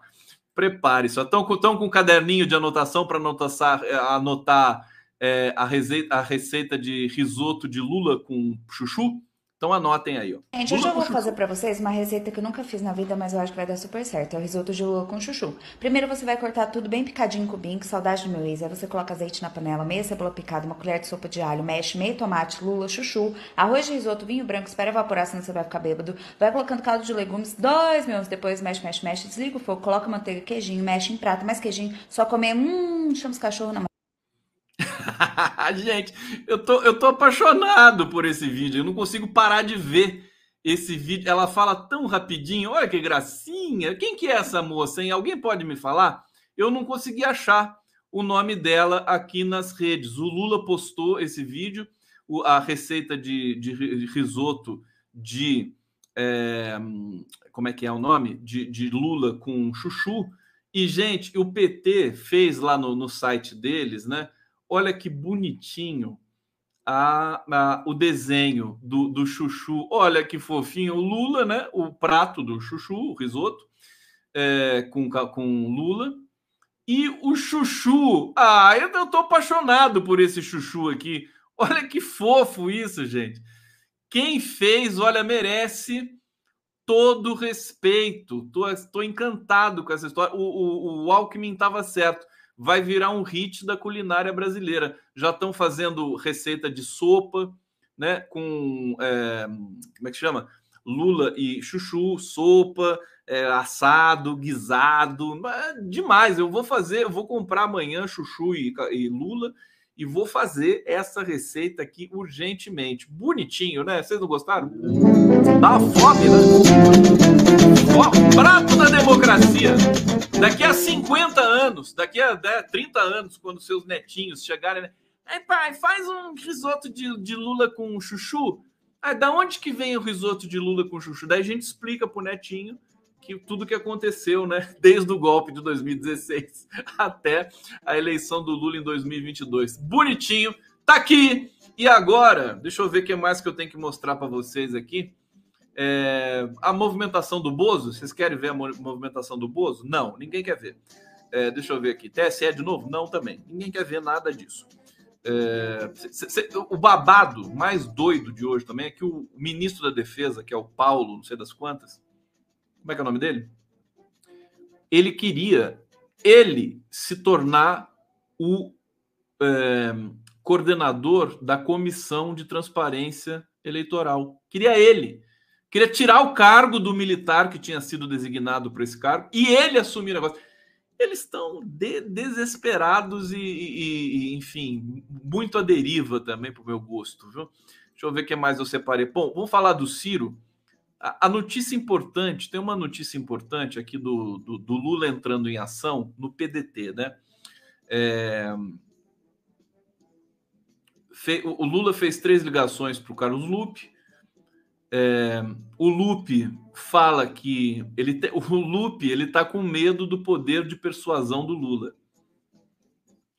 Prepare-se. Estão com, com um caderninho de anotação para anotar, é, anotar é, a, receita, a receita de risoto de lula com chuchu? Então anotem aí, ó. Gente, hoje eu vou fazer para vocês uma receita que eu nunca fiz na vida, mas eu acho que vai dar super certo. É o risoto de lula com chuchu. Primeiro você vai cortar tudo bem picadinho em cubinho, que saudade do meu ex. Aí você coloca azeite na panela, meia cebola picada, uma colher de sopa de alho, mexe meio tomate, lula, chuchu, arroz de risoto, vinho branco, espera evaporar, senão você vai ficar bêbado. Vai colocando caldo de legumes, dois minutos depois, mexe, mexe, mexe, desliga o fogo, coloca manteiga, queijinho, mexe em prato, mais queijinho, só comer, hum, chama os cachorros na Gente, eu tô, eu tô apaixonado por esse vídeo. Eu não consigo parar de ver esse vídeo. Ela fala tão rapidinho. Olha que gracinha. Quem que é essa moça, hein? Alguém pode me falar? Eu não consegui achar o nome dela aqui nas redes. O Lula postou esse vídeo, a receita de, de risoto de. É, como é que é o nome? De, de Lula com chuchu. E, gente, o PT fez lá no, no site deles, né? Olha que bonitinho a, a, o desenho do, do chuchu. Olha que fofinho. O Lula, né? O prato do chuchu, o risoto, é, com, com Lula. E o chuchu. Ah, eu, eu tô apaixonado por esse chuchu aqui. Olha que fofo isso, gente. Quem fez, olha, merece todo respeito. Tô, tô encantado com essa história. O, o, o Alckmin estava certo vai virar um hit da culinária brasileira. Já estão fazendo receita de sopa, né? Com é, como é que chama? Lula e chuchu, sopa, é, assado, guisado, demais. Eu vou fazer, eu vou comprar amanhã chuchu e, e Lula e vou fazer essa receita aqui urgentemente. Bonitinho, né? Vocês não gostaram? Dá fome, né? Ó, prato da democracia. Daqui a 50 anos, daqui a 30 anos, quando seus netinhos chegarem, né? Aí, pai, faz um risoto de, de lula com chuchu. Ah, da onde que vem o risoto de lula com chuchu? Daí a gente explica pro netinho que tudo que aconteceu, né, desde o golpe de 2016 até a eleição do Lula em 2022. Bonitinho, tá aqui. E agora, deixa eu ver o que mais que eu tenho que mostrar para vocês aqui. É, a movimentação do Bozo, vocês querem ver a movimentação do Bozo? Não, ninguém quer ver. É, deixa eu ver aqui. TSE de novo? Não, também. Ninguém quer ver nada disso. É, cê, cê, o babado mais doido de hoje também é que o ministro da Defesa, que é o Paulo, não sei das quantas, como é que é o nome dele? ele queria ele se tornar o é, coordenador da comissão de transparência eleitoral. Queria ele. Queria tirar o cargo do militar que tinha sido designado para esse cargo e ele assumir o negócio. Eles estão de, desesperados e, e, e, enfim, muito à deriva também, para o meu gosto, viu? Deixa eu ver o que mais eu separei. Bom, vamos falar do Ciro. A, notícia importante, tem uma notícia importante aqui do, do, do Lula entrando em ação no PDT, né? É, fe, o Lula fez três ligações para o Carlos Lupe. É, o Lupe fala que ele te, o Lupe ele está com medo do poder de persuasão do Lula.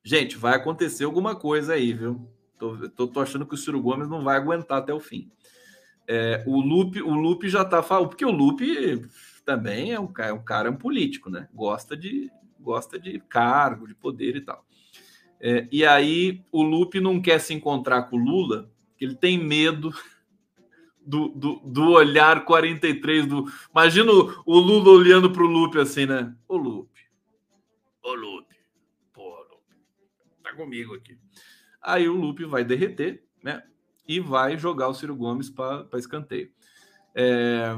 Gente, vai acontecer alguma coisa aí, viu? Tô, tô, tô achando que o Ciro Gomes não vai aguentar até o fim. É, o Lupe, o Lupe já está falando, porque o Lupe também é um, é um cara é um político, né? Gosta de gosta de cargo, de poder e tal. É, e aí o Lupe não quer se encontrar com o Lula, que ele tem medo do, do, do, olhar 43 do. Imagina o, o Lula olhando para o Lupe assim, né? Ô Lupe, ô Lupe, pô, Lupe, tá comigo aqui. Aí o Lupe vai derreter, né? E vai jogar o Ciro Gomes para escanteio. É,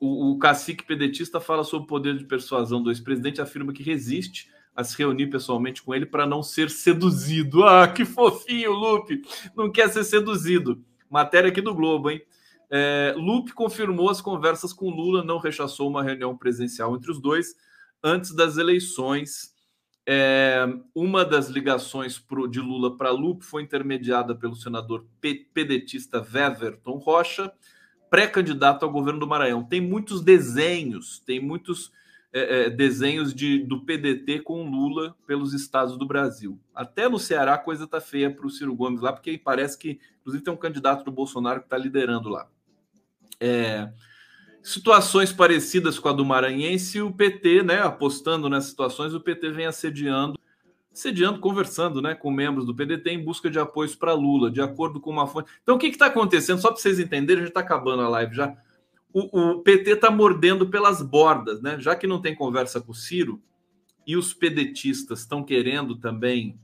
o, o cacique pedetista fala sobre o poder de persuasão do ex-presidente, afirma que resiste a se reunir pessoalmente com ele para não ser seduzido. Ah, que fofinho, Lupe! Não quer ser seduzido. Matéria aqui do Globo, hein? É, Lupe confirmou as conversas com Lula, não rechaçou uma reunião presencial entre os dois antes das eleições. É, uma das ligações pro, de Lula para Lupe foi intermediada pelo senador pedetista Weverton Rocha, pré-candidato ao governo do Maranhão. Tem muitos desenhos, tem muitos é, é, desenhos de, do PDT com Lula pelos estados do Brasil. Até no Ceará a coisa tá feia para o Ciro Gomes lá, porque parece que, inclusive, tem um candidato do Bolsonaro que está liderando lá. É, situações parecidas com a do Maranhense, o PT, né, apostando nessas situações, o PT vem assediando, assediando, conversando, né, com membros do PDT em busca de apoios para Lula, de acordo com uma fonte. Então, o que está acontecendo? Só para vocês entenderem, já está acabando a live já o, o PT está mordendo pelas bordas, né? Já que não tem conversa com o Ciro e os pedetistas estão querendo também,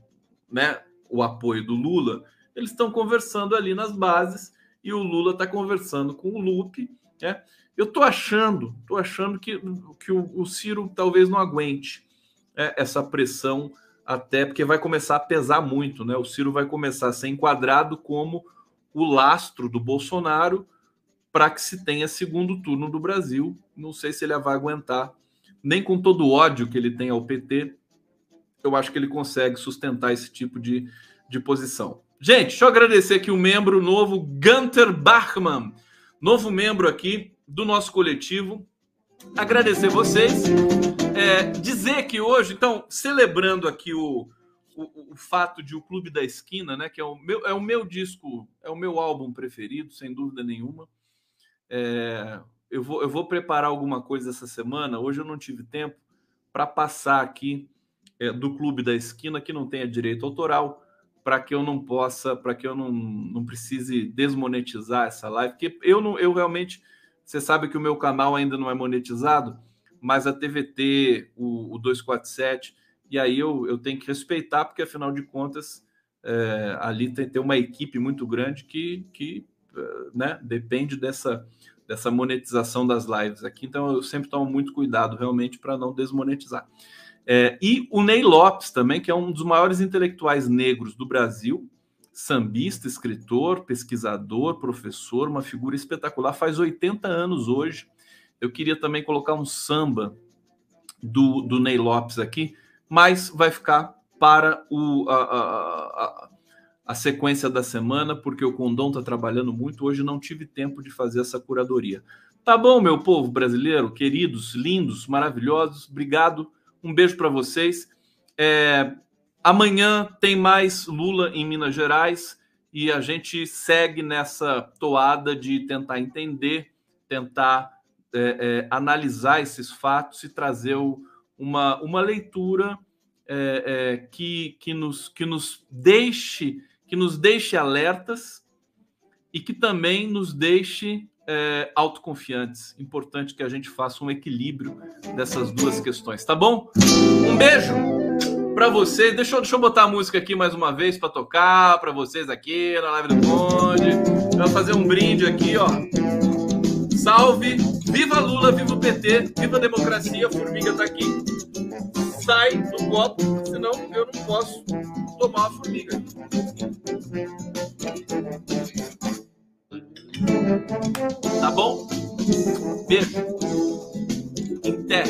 né, o apoio do Lula, eles estão conversando ali nas bases e o Lula está conversando com o Lupe, né? Eu estou achando, tô achando que, que o, o Ciro talvez não aguente né, essa pressão até porque vai começar a pesar muito, né? O Ciro vai começar a ser enquadrado como o lastro do Bolsonaro para que se tenha segundo turno do Brasil. Não sei se ele vai aguentar, nem com todo o ódio que ele tem ao PT, eu acho que ele consegue sustentar esse tipo de, de posição. Gente, deixa eu agradecer aqui o um membro novo, Gunter Bachmann, novo membro aqui do nosso coletivo. Agradecer vocês. É, dizer que hoje, então, celebrando aqui o, o, o, fato de o Clube da Esquina, né, que é o meu, é o meu disco, é o meu álbum preferido, sem dúvida nenhuma. É, eu, vou, eu vou preparar alguma coisa essa semana. Hoje eu não tive tempo para passar aqui é, do Clube da Esquina, que não tenha direito autoral, para que eu não possa, para que eu não, não precise desmonetizar essa live. Porque eu, não, eu realmente, você sabe que o meu canal ainda não é monetizado, mas a TVT, o, o 247, e aí eu, eu tenho que respeitar, porque afinal de contas, é, ali tem, tem uma equipe muito grande que, que né, depende dessa, dessa monetização das lives aqui, então eu sempre tomo muito cuidado realmente para não desmonetizar. É, e o Ney Lopes também, que é um dos maiores intelectuais negros do Brasil, sambista, escritor, pesquisador, professor, uma figura espetacular, faz 80 anos hoje. Eu queria também colocar um samba do, do Ney Lopes aqui, mas vai ficar para o, a, a, a, a sequência da semana, porque o Condom está trabalhando muito. Hoje não tive tempo de fazer essa curadoria. Tá bom, meu povo brasileiro, queridos, lindos, maravilhosos, obrigado. Um beijo para vocês. É, amanhã tem mais Lula em Minas Gerais e a gente segue nessa toada de tentar entender, tentar é, é, analisar esses fatos e trazer uma, uma leitura é, é, que, que, nos, que nos deixe que nos deixe alertas e que também nos deixe é, autoconfiantes. Importante que a gente faça um equilíbrio dessas duas questões, tá bom? Um beijo para vocês. Deixa eu, deixa eu botar a música aqui mais uma vez para tocar para vocês aqui na live do Conde. Eu vou fazer um brinde aqui, ó. Salve! Viva Lula, viva o PT, viva a democracia, a formiga tá aqui. Sai do copo, senão eu não posso tomar a formiga. Tá bom? Beijo. Até.